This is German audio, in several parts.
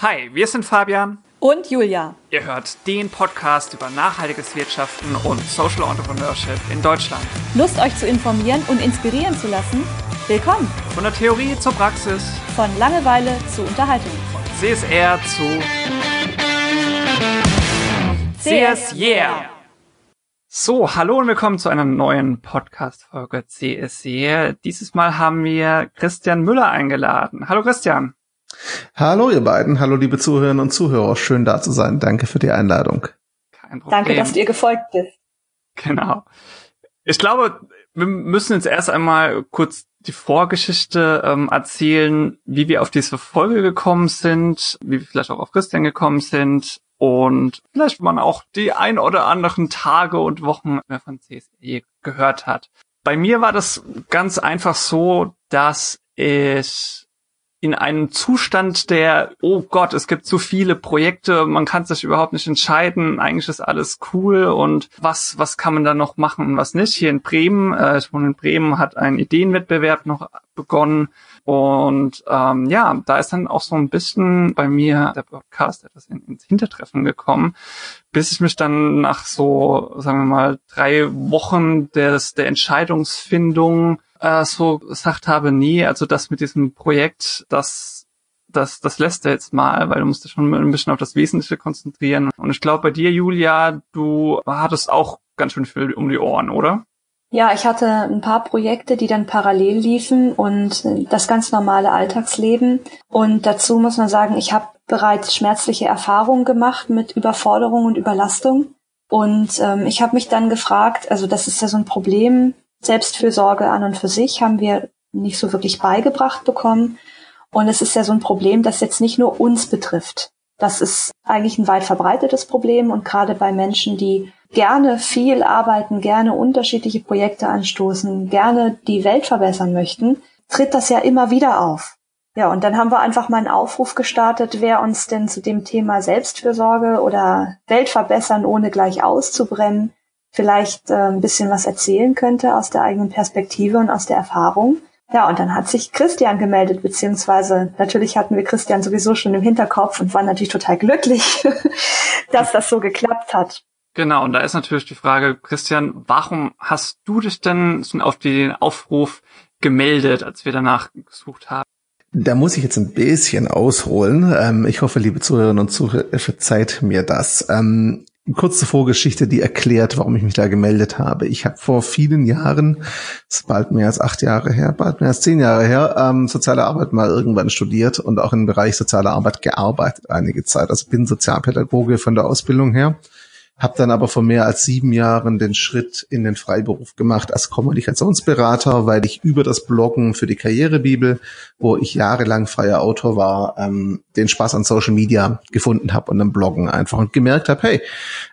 Hi, wir sind Fabian und Julia. Ihr hört den Podcast über nachhaltiges Wirtschaften und Social Entrepreneurship in Deutschland. Lust euch zu informieren und inspirieren zu lassen? Willkommen. Von der Theorie zur Praxis. Von Langeweile zu Unterhaltung. Von CSR zu CS Yeah. So, hallo und willkommen zu einer neuen Podcast-Folge CSR. Dieses Mal haben wir Christian Müller eingeladen. Hallo Christian. Hallo ihr beiden, hallo liebe Zuhörerinnen und Zuhörer, schön da zu sein. Danke für die Einladung. Kein Problem. Danke, dass du ihr gefolgt bist. Genau. Ich glaube, wir müssen jetzt erst einmal kurz die Vorgeschichte ähm, erzählen, wie wir auf diese Folge gekommen sind, wie wir vielleicht auch auf Christian gekommen sind und vielleicht man auch die ein oder anderen Tage und Wochen mehr von CSE gehört hat. Bei mir war das ganz einfach so, dass ich in einem Zustand der, oh Gott, es gibt zu viele Projekte, man kann sich überhaupt nicht entscheiden, eigentlich ist alles cool und was, was kann man da noch machen und was nicht. Hier in Bremen, äh, ich wohne in Bremen, hat ein Ideenwettbewerb noch begonnen und ähm, ja, da ist dann auch so ein bisschen bei mir der Podcast etwas in, ins Hintertreffen gekommen, bis ich mich dann nach so, sagen wir mal, drei Wochen des, der Entscheidungsfindung äh, so gesagt habe, nee, also das mit diesem Projekt, das das, das lässt er jetzt mal, weil du musst dich schon ein bisschen auf das Wesentliche konzentrieren. Und ich glaube, bei dir, Julia, du hattest auch ganz schön viel um die Ohren, oder? Ja, ich hatte ein paar Projekte, die dann parallel liefen und das ganz normale Alltagsleben. Und dazu muss man sagen, ich habe bereits schmerzliche Erfahrungen gemacht mit Überforderung und Überlastung. Und ähm, ich habe mich dann gefragt, also das ist ja so ein Problem, Selbstfürsorge an und für sich haben wir nicht so wirklich beigebracht bekommen. Und es ist ja so ein Problem, das jetzt nicht nur uns betrifft. Das ist eigentlich ein weit verbreitetes Problem und gerade bei Menschen, die gerne viel arbeiten, gerne unterschiedliche Projekte anstoßen, gerne die Welt verbessern möchten, tritt das ja immer wieder auf. Ja, und dann haben wir einfach mal einen Aufruf gestartet, wer uns denn zu dem Thema Selbstfürsorge oder Welt verbessern, ohne gleich auszubrennen, vielleicht äh, ein bisschen was erzählen könnte aus der eigenen Perspektive und aus der Erfahrung. Ja, und dann hat sich Christian gemeldet, beziehungsweise natürlich hatten wir Christian sowieso schon im Hinterkopf und waren natürlich total glücklich, dass das so geklappt hat. Genau, und da ist natürlich die Frage, Christian, warum hast du dich denn auf den Aufruf gemeldet, als wir danach gesucht haben? Da muss ich jetzt ein bisschen ausholen. Ähm, ich hoffe, liebe Zuhörerinnen und Zuhörer, verzeiht mir das. Kurze Vorgeschichte, die erklärt, warum ich mich da gemeldet habe. Ich habe vor vielen Jahren, ist bald mehr als acht Jahre her, bald mehr als zehn Jahre her, ähm, soziale Arbeit mal irgendwann studiert und auch im Bereich soziale Arbeit gearbeitet einige Zeit. Also bin Sozialpädagoge von der Ausbildung her habe dann aber vor mehr als sieben Jahren den Schritt in den Freiberuf gemacht als Kommunikationsberater, weil ich über das Bloggen für die Karrierebibel, wo ich jahrelang freier Autor war, ähm, den Spaß an Social Media gefunden habe und am Bloggen einfach und gemerkt habe, hey,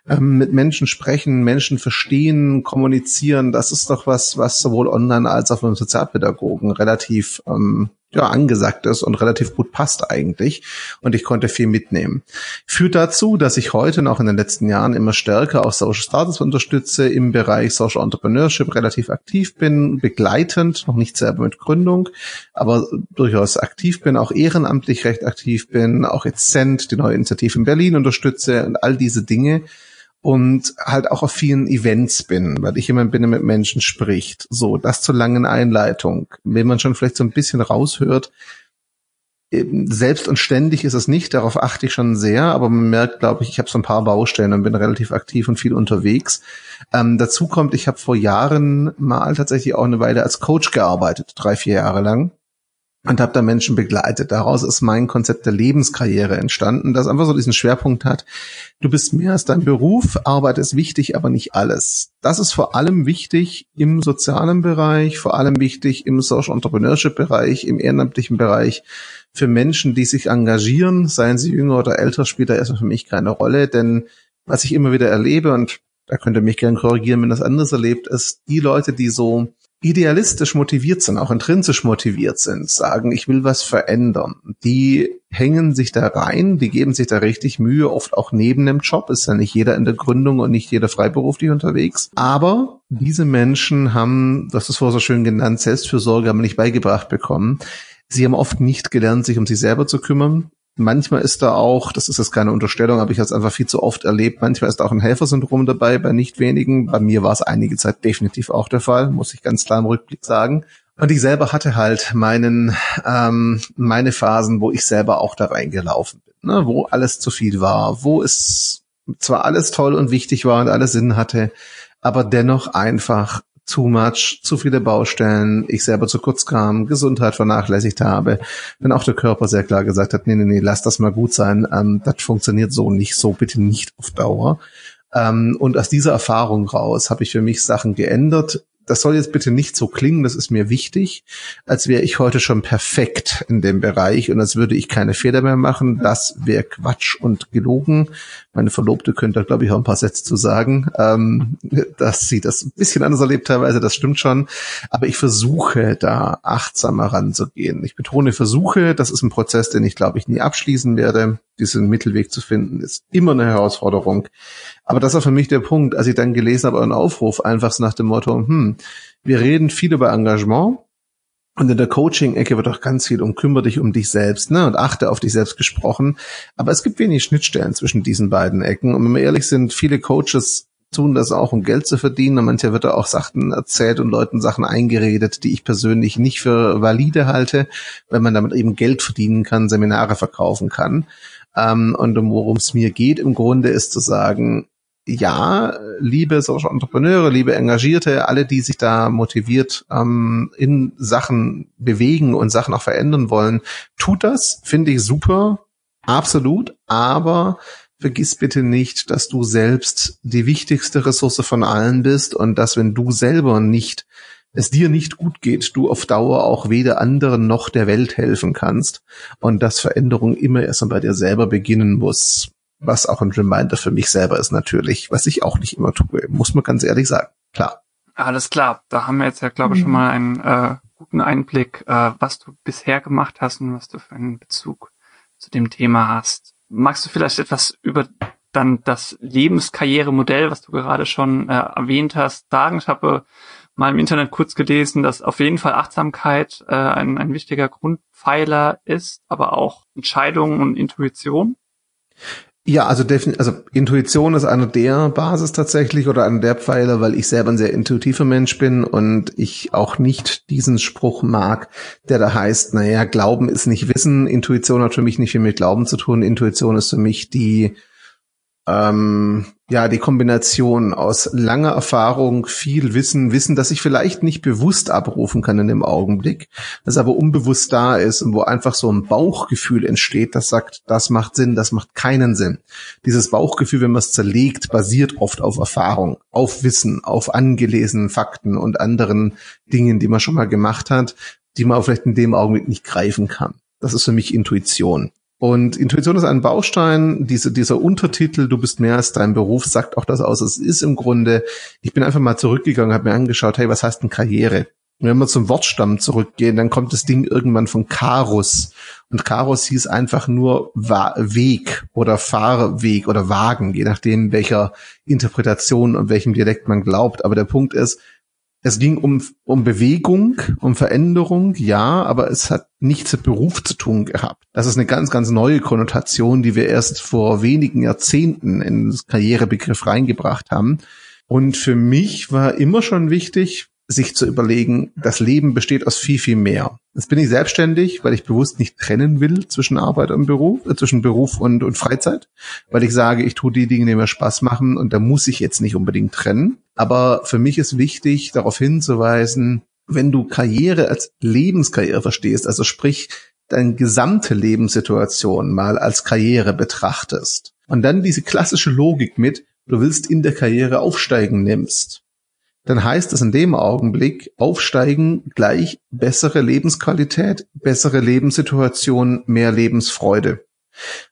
ähm, mit Menschen sprechen, Menschen verstehen, kommunizieren, das ist doch was, was sowohl online als auch von Sozialpädagogen relativ ähm, ja, angesagt ist und relativ gut passt eigentlich. Und ich konnte viel mitnehmen. Führt dazu, dass ich heute noch in den letzten Jahren immer stärker auch Social Startups unterstütze, im Bereich Social Entrepreneurship relativ aktiv bin, begleitend, noch nicht selber mit Gründung, aber durchaus aktiv bin, auch ehrenamtlich recht aktiv bin, auch jetzt Cent, die neue Initiative in Berlin unterstütze und all diese Dinge und halt auch auf vielen Events bin, weil ich jemand bin, der mit Menschen spricht. So, das zur langen Einleitung. Wenn man schon vielleicht so ein bisschen raushört, selbst und ständig ist es nicht, darauf achte ich schon sehr, aber man merkt, glaube ich, ich habe so ein paar Baustellen und bin relativ aktiv und viel unterwegs. Ähm, dazu kommt, ich habe vor Jahren mal tatsächlich auch eine Weile als Coach gearbeitet, drei, vier Jahre lang und habe da Menschen begleitet. Daraus ist mein Konzept der Lebenskarriere entstanden, das einfach so diesen Schwerpunkt hat. Du bist mehr als dein Beruf, Arbeit ist wichtig, aber nicht alles. Das ist vor allem wichtig im sozialen Bereich, vor allem wichtig im Social Entrepreneurship Bereich, im ehrenamtlichen Bereich für Menschen, die sich engagieren, seien sie jünger oder älter, spielt da erstmal für mich keine Rolle, denn was ich immer wieder erlebe und da könnt ihr mich gerne korrigieren, wenn das anders erlebt ist, die Leute, die so idealistisch motiviert sind, auch intrinsisch motiviert sind, sagen, ich will was verändern, die hängen sich da rein, die geben sich da richtig Mühe, oft auch neben dem Job, ist ja nicht jeder in der Gründung und nicht jeder freiberuflich unterwegs, aber diese Menschen haben, das ist vorher so schön genannt, Selbstfürsorge haben nicht beigebracht bekommen. Sie haben oft nicht gelernt, sich um sich selber zu kümmern Manchmal ist da auch, das ist jetzt keine Unterstellung, aber ich habe es einfach viel zu oft erlebt, manchmal ist da auch ein Helfersyndrom dabei, bei nicht wenigen. Bei mir war es einige Zeit definitiv auch der Fall, muss ich ganz klar im Rückblick sagen. Und ich selber hatte halt meinen, ähm, meine Phasen, wo ich selber auch da reingelaufen bin, ne? wo alles zu viel war, wo es zwar alles toll und wichtig war und alles Sinn hatte, aber dennoch einfach too much, zu viele Baustellen, ich selber zu kurz kam, Gesundheit vernachlässigt habe, wenn auch der Körper sehr klar gesagt hat, nee, nee, nee, lass das mal gut sein, ähm, das funktioniert so nicht, so bitte nicht auf Dauer. Ähm, und aus dieser Erfahrung raus habe ich für mich Sachen geändert, das soll jetzt bitte nicht so klingen, das ist mir wichtig, als wäre ich heute schon perfekt in dem Bereich und als würde ich keine Fehler mehr machen. Das wäre Quatsch und gelogen. Meine Verlobte könnte glaube ich, auch ein paar Sätze zu sagen, ähm, dass sie das ein bisschen anders erlebt teilweise, das stimmt schon. Aber ich versuche da achtsamer ranzugehen. Ich betone Versuche, das ist ein Prozess, den ich, glaube ich, nie abschließen werde. Diesen Mittelweg zu finden, ist immer eine Herausforderung. Aber das war für mich der Punkt, als ich dann gelesen habe, euren Aufruf, einfach so nach dem Motto, hm, wir reden viel über Engagement, und in der Coaching-Ecke wird auch ganz viel um kümmere dich um dich selbst, ne, und achte auf dich selbst gesprochen. Aber es gibt wenig Schnittstellen zwischen diesen beiden Ecken. Und wenn wir ehrlich sind, viele Coaches tun das auch, um Geld zu verdienen. Und mancher wird da auch Sachen erzählt und Leuten Sachen eingeredet, die ich persönlich nicht für valide halte, weil man damit eben Geld verdienen kann, Seminare verkaufen kann. Ähm, und worum es mir geht im Grunde ist zu sagen, ja, liebe Social Entrepreneure, liebe Engagierte, alle, die sich da motiviert ähm, in Sachen bewegen und Sachen auch verändern wollen, tut das, finde ich super, absolut, aber vergiss bitte nicht, dass du selbst die wichtigste Ressource von allen bist und dass wenn du selber nicht es dir nicht gut geht, du auf Dauer auch weder anderen noch der Welt helfen kannst und dass Veränderung immer erst bei dir selber beginnen muss was auch ein Reminder für mich selber ist natürlich, was ich auch nicht immer tue, muss man ganz ehrlich sagen. Klar. Alles klar, da haben wir jetzt ja, glaube ich, schon mhm. mal einen äh, guten Einblick, äh, was du bisher gemacht hast und was du für einen Bezug zu dem Thema hast. Magst du vielleicht etwas über dann das Lebenskarrieremodell, was du gerade schon äh, erwähnt hast, sagen? Ich habe mal im Internet kurz gelesen, dass auf jeden Fall Achtsamkeit äh, ein, ein wichtiger Grundpfeiler ist, aber auch Entscheidungen und Intuition. Ja, also also Intuition ist eine der Basis tatsächlich oder einer der Pfeiler, weil ich selber ein sehr intuitiver Mensch bin und ich auch nicht diesen Spruch mag, der da heißt, naja, Glauben ist nicht Wissen, Intuition hat für mich nicht viel mit Glauben zu tun, Intuition ist für mich die ähm, ja, die Kombination aus langer Erfahrung, viel Wissen, Wissen, das ich vielleicht nicht bewusst abrufen kann in dem Augenblick, das aber unbewusst da ist und wo einfach so ein Bauchgefühl entsteht, das sagt, das macht Sinn, das macht keinen Sinn. Dieses Bauchgefühl, wenn man es zerlegt, basiert oft auf Erfahrung, auf Wissen, auf angelesenen Fakten und anderen Dingen, die man schon mal gemacht hat, die man vielleicht in dem Augenblick nicht greifen kann. Das ist für mich Intuition. Und Intuition ist ein Baustein, diese, dieser Untertitel, du bist mehr als dein Beruf, sagt auch das aus. Es ist im Grunde, ich bin einfach mal zurückgegangen, habe mir angeschaut, hey, was heißt denn Karriere? Und wenn wir zum Wortstamm zurückgehen, dann kommt das Ding irgendwann von Karus. Und Karus hieß einfach nur Weg oder Fahrweg oder Wagen, je nachdem, welcher Interpretation und welchem Dialekt man glaubt. Aber der Punkt ist, es ging um, um Bewegung, um Veränderung, ja, aber es hat nichts mit Beruf zu tun gehabt. Das ist eine ganz, ganz neue Konnotation, die wir erst vor wenigen Jahrzehnten in das Karrierebegriff reingebracht haben. Und für mich war immer schon wichtig, sich zu überlegen, das Leben besteht aus viel, viel mehr. Jetzt bin ich selbstständig, weil ich bewusst nicht trennen will zwischen Arbeit und Beruf, äh, zwischen Beruf und, und Freizeit, weil ich sage, ich tue die Dinge, die mir Spaß machen und da muss ich jetzt nicht unbedingt trennen. Aber für mich ist wichtig, darauf hinzuweisen, wenn du Karriere als Lebenskarriere verstehst, also sprich, deine gesamte Lebenssituation mal als Karriere betrachtest und dann diese klassische Logik mit, du willst in der Karriere aufsteigen nimmst, dann heißt es in dem Augenblick, aufsteigen gleich bessere Lebensqualität, bessere Lebenssituation, mehr Lebensfreude.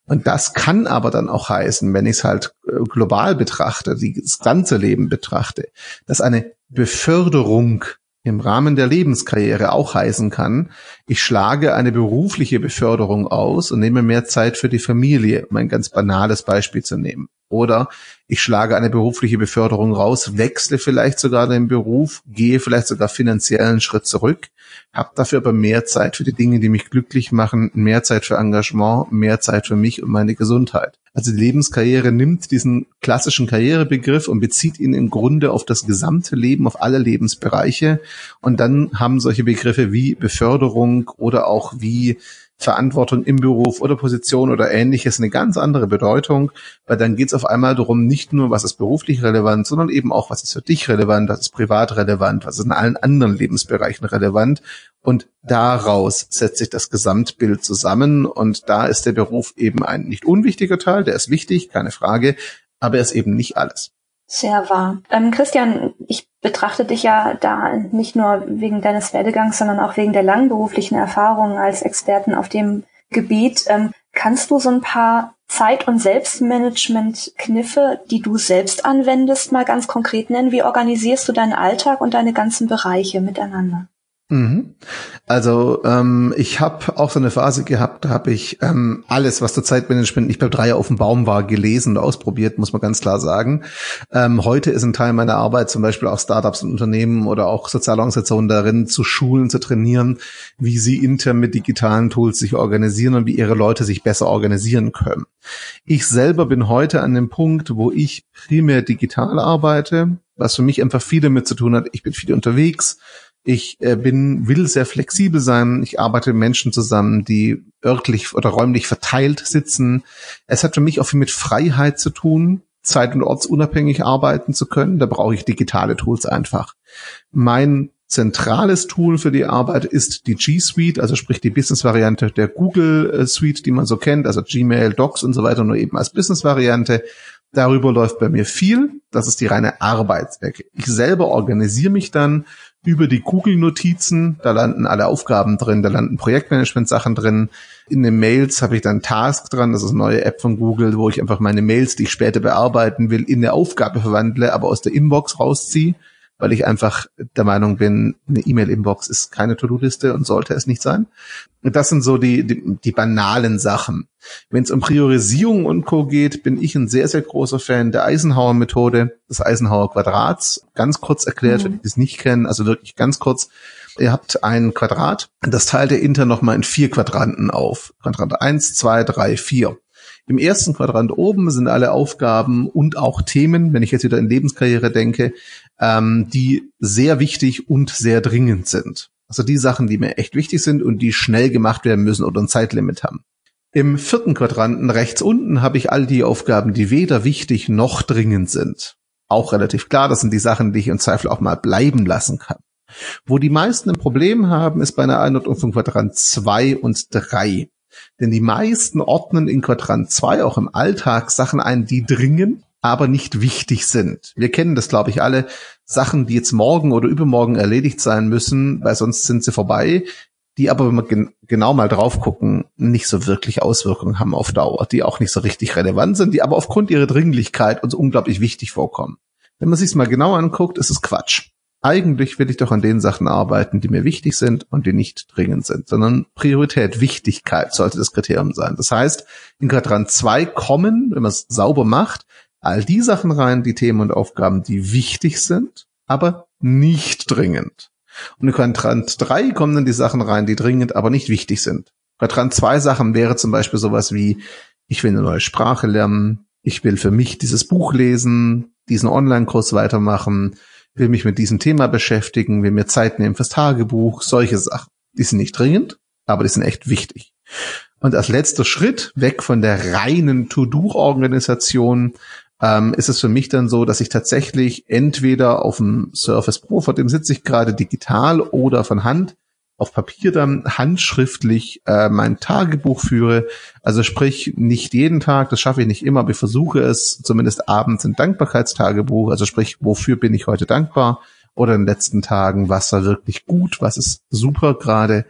Und das kann aber dann auch heißen, wenn ich es halt äh, global betrachte, das ganze Leben betrachte, dass eine Beförderung im Rahmen der Lebenskarriere auch heißen kann, ich schlage eine berufliche Beförderung aus und nehme mehr Zeit für die Familie, um ein ganz banales Beispiel zu nehmen. oder ich schlage eine berufliche Beförderung raus, wechsle vielleicht sogar den Beruf, gehe vielleicht sogar finanziell einen Schritt zurück, habe dafür aber mehr Zeit für die Dinge, die mich glücklich machen, mehr Zeit für Engagement, mehr Zeit für mich und meine Gesundheit. Also die Lebenskarriere nimmt diesen klassischen Karrierebegriff und bezieht ihn im Grunde auf das gesamte Leben, auf alle Lebensbereiche. Und dann haben solche Begriffe wie Beförderung oder auch wie Verantwortung im Beruf oder Position oder ähnliches eine ganz andere Bedeutung, weil dann geht es auf einmal darum, nicht nur, was ist beruflich relevant, sondern eben auch, was ist für dich relevant, was ist privat relevant, was ist in allen anderen Lebensbereichen relevant. Und daraus setzt sich das Gesamtbild zusammen. Und da ist der Beruf eben ein nicht unwichtiger Teil, der ist wichtig, keine Frage, aber er ist eben nicht alles. Sehr wahr. Ähm, Christian, ich betrachte dich ja da nicht nur wegen deines Werdegangs, sondern auch wegen der langen beruflichen Erfahrung als Experten auf dem Gebiet. Ähm, kannst du so ein paar Zeit- und Selbstmanagement-Kniffe, die du selbst anwendest, mal ganz konkret nennen? Wie organisierst du deinen Alltag und deine ganzen Bereiche miteinander? Mhm. Also ähm, ich habe auch so eine Phase gehabt, da habe ich ähm, alles, was zur Zeitmanagement nicht beim Dreier auf dem Baum war, gelesen und ausprobiert, muss man ganz klar sagen. Ähm, heute ist ein Teil meiner Arbeit zum Beispiel auch Startups und Unternehmen oder auch Sozialorganisationen darin, zu schulen, zu trainieren, wie sie intern mit digitalen Tools sich organisieren und wie ihre Leute sich besser organisieren können. Ich selber bin heute an dem Punkt, wo ich primär digital arbeite, was für mich einfach viel damit zu tun hat. Ich bin viel unterwegs ich äh, bin, will sehr flexibel sein. Ich arbeite mit Menschen zusammen, die örtlich oder räumlich verteilt sitzen. Es hat für mich auch viel mit Freiheit zu tun, zeit- und ortsunabhängig arbeiten zu können. Da brauche ich digitale Tools einfach. Mein zentrales Tool für die Arbeit ist die G Suite, also sprich die Business-Variante der Google äh, Suite, die man so kennt, also Gmail, Docs und so weiter, nur eben als Business-Variante. Darüber läuft bei mir viel. Das ist die reine Arbeitsecke. Ich selber organisiere mich dann über die Google-Notizen. Da landen alle Aufgaben drin, da landen Projektmanagement-Sachen drin. In den Mails habe ich dann Task dran, das ist eine neue App von Google, wo ich einfach meine Mails, die ich später bearbeiten will, in eine Aufgabe verwandle, aber aus der Inbox rausziehe weil ich einfach der Meinung bin, eine E-Mail-Inbox ist keine To-Do-Liste und sollte es nicht sein. Das sind so die, die, die banalen Sachen. Wenn es um Priorisierung und Co. geht, bin ich ein sehr, sehr großer Fan der Eisenhower-Methode, des Eisenhower Quadrats. Ganz kurz erklärt, mhm. wenn ich es nicht kennen, also wirklich ganz kurz. Ihr habt ein Quadrat, das teilt ihr intern nochmal in vier Quadranten auf. Quadrant eins, zwei, drei, vier. Im ersten Quadrant oben sind alle Aufgaben und auch Themen, wenn ich jetzt wieder in Lebenskarriere denke, ähm, die sehr wichtig und sehr dringend sind. Also die Sachen, die mir echt wichtig sind und die schnell gemacht werden müssen oder ein Zeitlimit haben. Im vierten Quadranten rechts unten habe ich all die Aufgaben, die weder wichtig noch dringend sind. Auch relativ klar, das sind die Sachen, die ich im Zweifel auch mal bleiben lassen kann. Wo die meisten ein Problem haben, ist bei einer Einordnung von Quadrant 2 und 3. Denn die meisten ordnen in Quadrant 2 auch im Alltag Sachen ein, die dringen aber nicht wichtig sind. Wir kennen das, glaube ich, alle. Sachen, die jetzt morgen oder übermorgen erledigt sein müssen, weil sonst sind sie vorbei, die aber, wenn wir gen genau mal drauf gucken, nicht so wirklich Auswirkungen haben auf Dauer, die auch nicht so richtig relevant sind, die aber aufgrund ihrer Dringlichkeit uns unglaublich wichtig vorkommen. Wenn man sich mal genau anguckt, ist es Quatsch. Eigentlich will ich doch an den Sachen arbeiten, die mir wichtig sind und die nicht dringend sind, sondern Priorität, Wichtigkeit sollte das Kriterium sein. Das heißt, in Quadrant 2 kommen, wenn man es sauber macht, all die Sachen rein, die Themen und Aufgaben, die wichtig sind, aber nicht dringend. Und in Quadrant 3 kommen dann die Sachen rein, die dringend, aber nicht wichtig sind. Quadrant 2 Sachen wäre zum Beispiel sowas wie, ich will eine neue Sprache lernen, ich will für mich dieses Buch lesen, diesen Online-Kurs weitermachen, will mich mit diesem Thema beschäftigen, will mir Zeit nehmen fürs Tagebuch, solche Sachen. Die sind nicht dringend, aber die sind echt wichtig. Und als letzter Schritt weg von der reinen To-Do-Organisation ähm, ist es für mich dann so, dass ich tatsächlich entweder auf dem Surface Pro, vor dem sitze ich gerade digital oder von Hand auf Papier dann handschriftlich äh, mein Tagebuch führe. Also sprich, nicht jeden Tag, das schaffe ich nicht immer, aber ich versuche es zumindest abends ein Dankbarkeitstagebuch. Also sprich, wofür bin ich heute dankbar? Oder in den letzten Tagen, was war wirklich gut, was ist super gerade?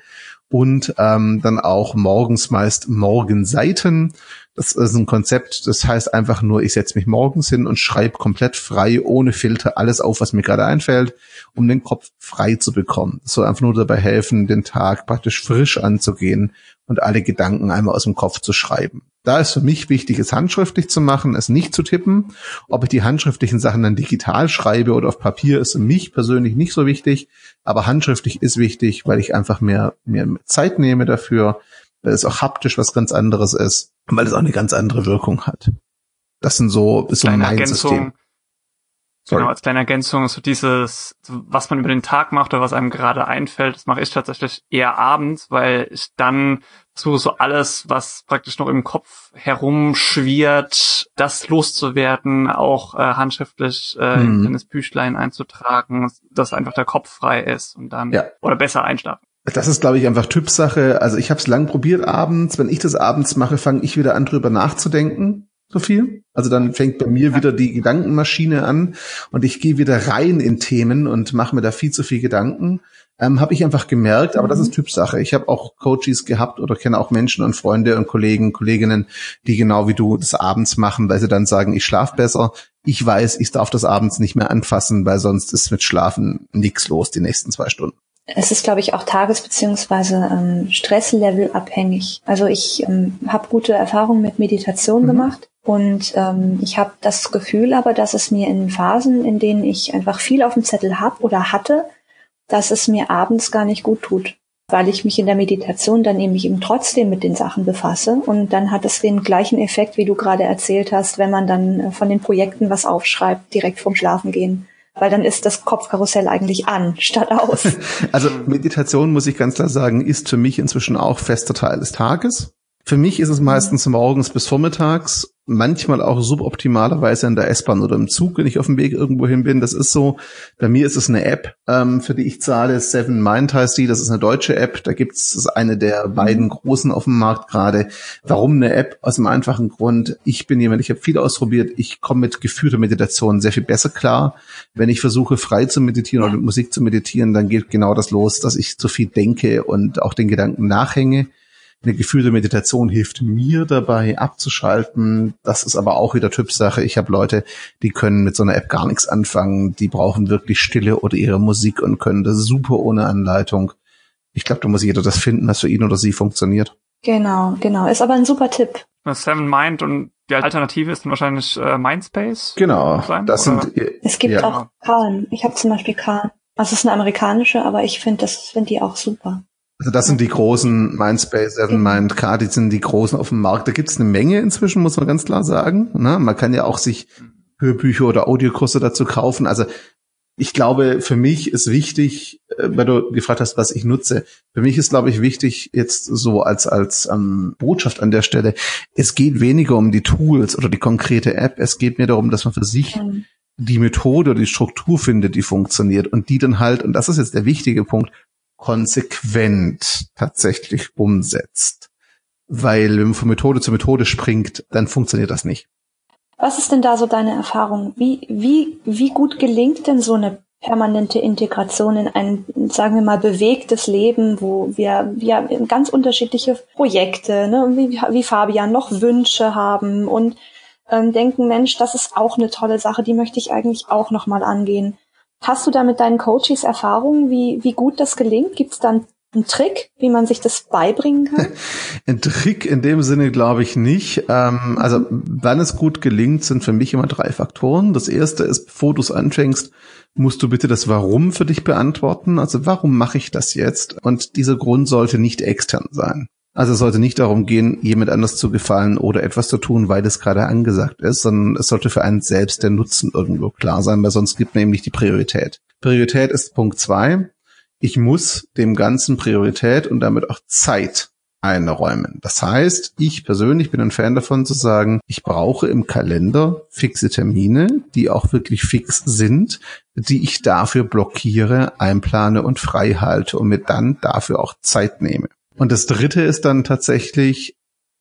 Und ähm, dann auch morgens meist Morgenseiten das ist ein Konzept, das heißt einfach nur, ich setze mich morgens hin und schreibe komplett frei, ohne Filter, alles auf, was mir gerade einfällt, um den Kopf frei zu bekommen. Das soll einfach nur dabei helfen, den Tag praktisch frisch anzugehen und alle Gedanken einmal aus dem Kopf zu schreiben. Da ist für mich wichtig, es handschriftlich zu machen, es nicht zu tippen. Ob ich die handschriftlichen Sachen dann digital schreibe oder auf Papier, ist für mich persönlich nicht so wichtig. Aber handschriftlich ist wichtig, weil ich einfach mehr, mehr Zeit nehme dafür, weil es auch haptisch was ganz anderes ist, weil es auch eine ganz andere Wirkung hat. Das sind so, ist so mein Ergänzung. System. Sorry. Genau, als kleine Ergänzung, so dieses, was man über den Tag macht oder was einem gerade einfällt, das mache ich tatsächlich eher abends, weil ich dann so, so alles, was praktisch noch im Kopf herumschwirrt, das loszuwerden, auch äh, handschriftlich äh, hm. in das Büchlein einzutragen, dass einfach der Kopf frei ist und dann ja. oder besser einschlafen. Das ist, glaube ich, einfach Typsache. Also ich habe es lang probiert abends. Wenn ich das abends mache, fange ich wieder an, drüber nachzudenken so viel. Also dann fängt bei mir wieder die Gedankenmaschine an und ich gehe wieder rein in Themen und mache mir da viel zu viel Gedanken. Ähm, habe ich einfach gemerkt, aber das ist mhm. Typsache. Ich habe auch Coaches gehabt oder kenne auch Menschen und Freunde und Kollegen, Kolleginnen, die genau wie du das abends machen, weil sie dann sagen, ich schlafe besser. Ich weiß, ich darf das abends nicht mehr anfassen, weil sonst ist mit Schlafen nichts los die nächsten zwei Stunden. Es ist, glaube ich, auch tages- beziehungsweise ähm, Stresslevel abhängig. Also ich ähm, habe gute Erfahrungen mit Meditation mhm. gemacht und ähm, ich habe das Gefühl aber, dass es mir in Phasen, in denen ich einfach viel auf dem Zettel habe oder hatte, dass es mir abends gar nicht gut tut, weil ich mich in der Meditation dann nämlich eben trotzdem mit den Sachen befasse und dann hat es den gleichen Effekt, wie du gerade erzählt hast, wenn man dann äh, von den Projekten was aufschreibt, direkt vorm Schlafen gehen weil dann ist das Kopfkarussell eigentlich an statt aus. Also Meditation, muss ich ganz klar sagen, ist für mich inzwischen auch fester Teil des Tages. Für mich ist es meistens morgens bis vormittags manchmal auch suboptimalerweise in der S-Bahn oder im Zug, wenn ich auf dem Weg irgendwo hin bin. Das ist so, bei mir ist es eine App, ähm, für die ich zahle. Seven Mind heißt die, das ist eine deutsche App. Da gibt es eine der beiden großen auf dem Markt gerade. Warum eine App? Aus dem einfachen Grund, ich bin jemand, ich habe viel ausprobiert, ich komme mit geführter Meditation sehr viel besser klar. Wenn ich versuche, frei zu meditieren oder mit Musik zu meditieren, dann geht genau das los, dass ich zu viel denke und auch den Gedanken nachhänge. Eine geführte Meditation hilft mir dabei abzuschalten. Das ist aber auch wieder Typsache. Ich habe Leute, die können mit so einer App gar nichts anfangen. Die brauchen wirklich Stille oder ihre Musik und können das super ohne Anleitung. Ich glaube, da muss jeder das finden, was für ihn oder sie funktioniert. Genau, genau. Ist aber ein super Tipp. Seven Mind und die Alternative ist dann wahrscheinlich äh, Mindspace. Genau. Sein, das sind, es gibt ja. auch Calm. Ich habe zum Beispiel Calm. Also es ist eine amerikanische, aber ich finde das finde die auch super. Also das sind die großen Mindspace, Seven Mind, Card, die sind die großen auf dem Markt. Da gibt es eine Menge inzwischen, muss man ganz klar sagen. Ne? Man kann ja auch sich Hörbücher oder Audiokurse dazu kaufen. Also ich glaube, für mich ist wichtig, äh, weil du gefragt hast, was ich nutze. Für mich ist, glaube ich, wichtig jetzt so als als ähm, Botschaft an der Stelle. Es geht weniger um die Tools oder die konkrete App. Es geht mir darum, dass man für sich mhm. die Methode, die Struktur findet, die funktioniert und die dann halt. Und das ist jetzt der wichtige Punkt konsequent tatsächlich umsetzt. Weil wenn man von Methode zu Methode springt, dann funktioniert das nicht. Was ist denn da so deine Erfahrung? Wie, wie, wie gut gelingt denn so eine permanente Integration in ein, sagen wir mal, bewegtes Leben, wo wir, wir ganz unterschiedliche Projekte, ne, wie, wie Fabian noch Wünsche haben und ähm, denken, Mensch, das ist auch eine tolle Sache, die möchte ich eigentlich auch nochmal angehen. Hast du da mit deinen Coaches Erfahrungen, wie, wie gut das gelingt? Gibt es dann einen Trick, wie man sich das beibringen kann? Ein Trick in dem Sinne glaube ich nicht. Ähm, also wann es gut gelingt, sind für mich immer drei Faktoren. Das erste ist, bevor du es anfängst, musst du bitte das Warum für dich beantworten. Also warum mache ich das jetzt? Und dieser Grund sollte nicht extern sein. Also es sollte nicht darum gehen, jemand anders zu gefallen oder etwas zu tun, weil es gerade angesagt ist, sondern es sollte für einen selbst der Nutzen irgendwo klar sein, weil sonst gibt nämlich die Priorität. Priorität ist Punkt zwei. Ich muss dem Ganzen Priorität und damit auch Zeit einräumen. Das heißt, ich persönlich bin ein Fan davon zu sagen, ich brauche im Kalender fixe Termine, die auch wirklich fix sind, die ich dafür blockiere, einplane und frei halte und mir dann dafür auch Zeit nehme. Und das dritte ist dann tatsächlich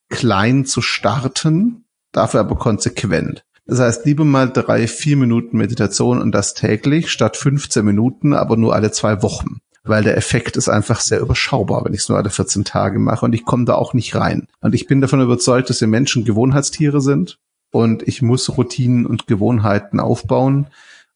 klein zu starten, dafür aber konsequent. Das heißt, lieber mal drei, vier Minuten Meditation und das täglich statt 15 Minuten, aber nur alle zwei Wochen. Weil der Effekt ist einfach sehr überschaubar, wenn ich es nur alle 14 Tage mache und ich komme da auch nicht rein. Und ich bin davon überzeugt, dass wir Menschen Gewohnheitstiere sind und ich muss Routinen und Gewohnheiten aufbauen.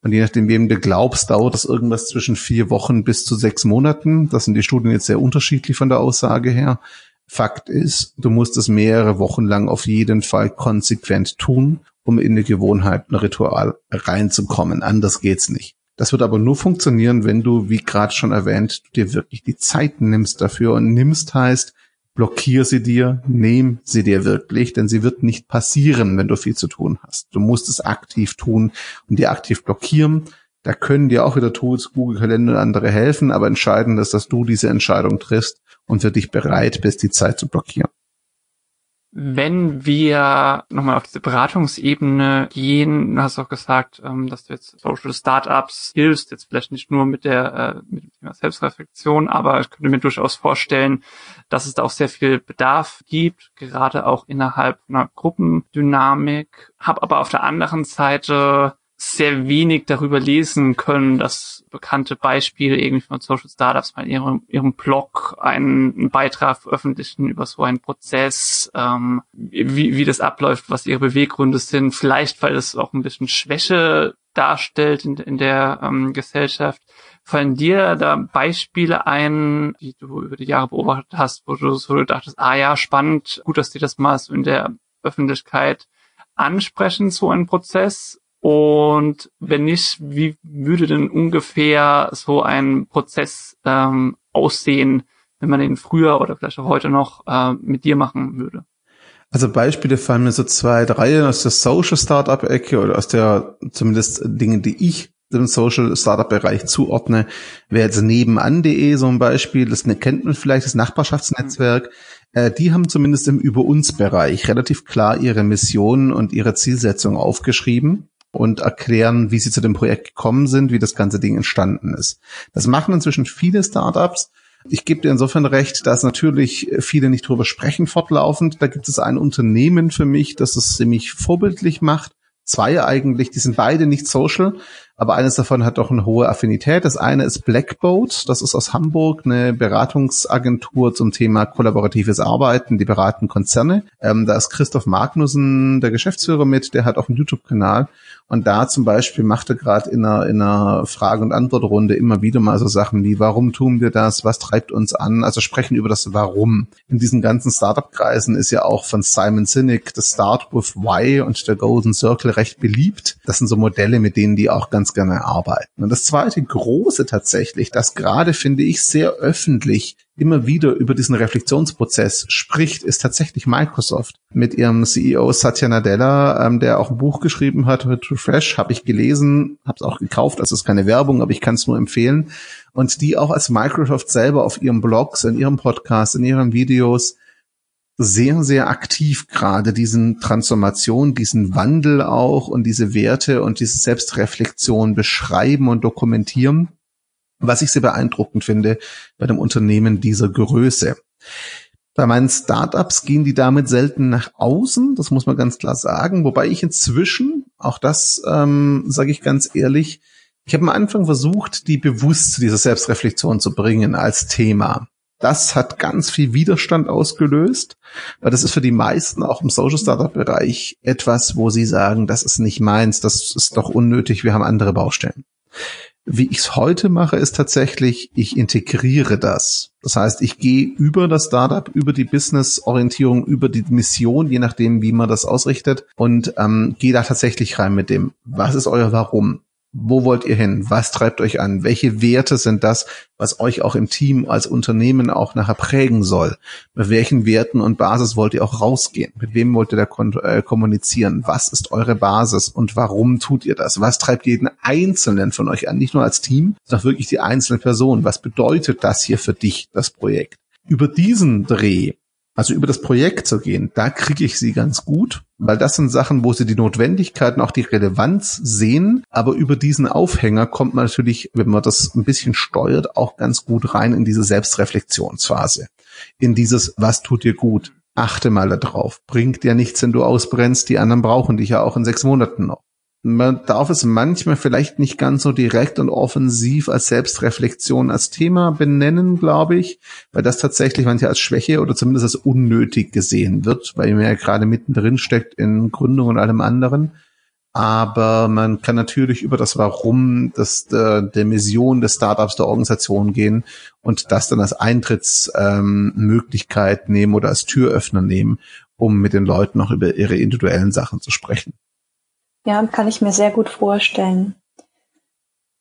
Und je nachdem, wem du glaubst, dauert das irgendwas zwischen vier Wochen bis zu sechs Monaten. Das sind die Studien jetzt sehr unterschiedlich von der Aussage her. Fakt ist, du musst es mehrere Wochen lang auf jeden Fall konsequent tun, um in eine Gewohnheit, ein Ritual reinzukommen. Anders geht's nicht. Das wird aber nur funktionieren, wenn du, wie gerade schon erwähnt, dir wirklich die Zeit nimmst dafür. Und nimmst heißt, blockier sie dir, nehm sie dir wirklich, denn sie wird nicht passieren, wenn du viel zu tun hast. Du musst es aktiv tun und dir aktiv blockieren. Da können dir auch wieder Tools, Google Kalender und andere helfen, aber entscheidend ist, dass du diese Entscheidung triffst und für dich bereit bist, die Zeit zu blockieren. Wenn wir nochmal auf diese Beratungsebene gehen, du hast auch gesagt, ähm, dass du jetzt Social Startups hilfst, jetzt vielleicht nicht nur mit der äh, mit dem Thema Selbstreflexion, aber ich könnte mir durchaus vorstellen, dass es da auch sehr viel Bedarf gibt, gerade auch innerhalb einer Gruppendynamik. Hab aber auf der anderen Seite sehr wenig darüber lesen können, dass bekannte Beispiele irgendwie von Social Startups mal in ihrem, ihrem Blog einen, Beitrag veröffentlichen über so einen Prozess, ähm, wie, wie das abläuft, was ihre Beweggründe sind, vielleicht weil es auch ein bisschen Schwäche darstellt in, in der ähm, Gesellschaft. Fallen dir da Beispiele ein, die du über die Jahre beobachtet hast, wo du so dachtest, ah ja, spannend, gut, dass die das mal so in der Öffentlichkeit ansprechen, so ein Prozess? Und wenn nicht, wie würde denn ungefähr so ein Prozess ähm, aussehen, wenn man den früher oder vielleicht auch heute noch äh, mit dir machen würde? Also Beispiele fallen mir so zwei, drei aus der Social Startup Ecke oder aus der zumindest Dinge, die ich dem Social Startup Bereich zuordne, wäre jetzt nebenan.de so ein Beispiel, das kennt man vielleicht, das Nachbarschaftsnetzwerk. Äh, die haben zumindest im Über uns Bereich relativ klar ihre Mission und ihre Zielsetzung aufgeschrieben und erklären, wie sie zu dem Projekt gekommen sind, wie das ganze Ding entstanden ist. Das machen inzwischen viele Startups. Ich gebe dir insofern recht, dass natürlich viele nicht drüber sprechen fortlaufend. Da gibt es ein Unternehmen für mich, das es ziemlich vorbildlich macht. Zwei eigentlich, die sind beide nicht social, aber eines davon hat doch eine hohe Affinität. Das eine ist Blackboat, das ist aus Hamburg eine Beratungsagentur zum Thema kollaboratives Arbeiten, die beraten Konzerne. Ähm, da ist Christoph Magnussen, der Geschäftsführer mit, der hat auch einen YouTube-Kanal und da zum Beispiel macht er gerade in einer, in einer Frage- und Antwortrunde immer wieder mal so Sachen wie, warum tun wir das? Was treibt uns an? Also sprechen über das Warum. In diesen ganzen Startup-Kreisen ist ja auch von Simon Sinek das Start with Why und der Golden Circle recht beliebt. Das sind so Modelle, mit denen die auch ganz gerne arbeiten. Und das zweite große tatsächlich, das gerade finde ich sehr öffentlich immer wieder über diesen Reflexionsprozess spricht, ist tatsächlich Microsoft. Mit ihrem CEO Satya Nadella, ähm, der auch ein Buch geschrieben hat, Refresh, habe ich gelesen, habe es auch gekauft, also ist keine Werbung, aber ich kann es nur empfehlen. Und die auch als Microsoft selber auf ihren Blogs, in ihrem Podcast, in ihren Videos sehr, sehr aktiv gerade diesen Transformation, diesen Wandel auch und diese Werte und diese Selbstreflexion beschreiben und dokumentieren was ich sehr beeindruckend finde bei dem Unternehmen dieser Größe. Bei meinen Startups gehen die damit selten nach außen, das muss man ganz klar sagen, wobei ich inzwischen, auch das ähm, sage ich ganz ehrlich, ich habe am Anfang versucht, die bewusst zu dieser Selbstreflexion zu bringen als Thema. Das hat ganz viel Widerstand ausgelöst, weil das ist für die meisten auch im Social Startup Bereich etwas, wo sie sagen, das ist nicht meins, das ist doch unnötig, wir haben andere Baustellen. Wie ich es heute mache, ist tatsächlich, ich integriere das. Das heißt, ich gehe über das Startup, über die Business-Orientierung, über die Mission, je nachdem, wie man das ausrichtet, und ähm, gehe da tatsächlich rein mit dem, was ist euer Warum? Wo wollt ihr hin? Was treibt euch an? Welche Werte sind das, was euch auch im Team als Unternehmen auch nachher prägen soll? Mit welchen Werten und Basis wollt ihr auch rausgehen? Mit wem wollt ihr da äh, kommunizieren? Was ist eure Basis und warum tut ihr das? Was treibt jeden Einzelnen von euch an? Nicht nur als Team, sondern wirklich die einzelne Person. Was bedeutet das hier für dich, das Projekt? Über diesen Dreh also über das Projekt zu gehen, da kriege ich sie ganz gut, weil das sind Sachen, wo sie die Notwendigkeit und auch die Relevanz sehen. Aber über diesen Aufhänger kommt man natürlich, wenn man das ein bisschen steuert, auch ganz gut rein in diese Selbstreflexionsphase. In dieses, was tut dir gut? Achte mal darauf. Bringt dir nichts, wenn du ausbrennst. Die anderen brauchen dich ja auch in sechs Monaten noch man darf es manchmal vielleicht nicht ganz so direkt und offensiv als Selbstreflexion als Thema benennen, glaube ich, weil das tatsächlich manchmal als Schwäche oder zumindest als unnötig gesehen wird, weil man ja gerade mittendrin steckt in Gründung und allem anderen. aber man kann natürlich über das Warum des, der, der Mission des Startups, der Organisation gehen und das dann als Eintrittsmöglichkeit ähm, nehmen oder als Türöffner nehmen, um mit den Leuten auch über ihre individuellen Sachen zu sprechen. Ja, kann ich mir sehr gut vorstellen.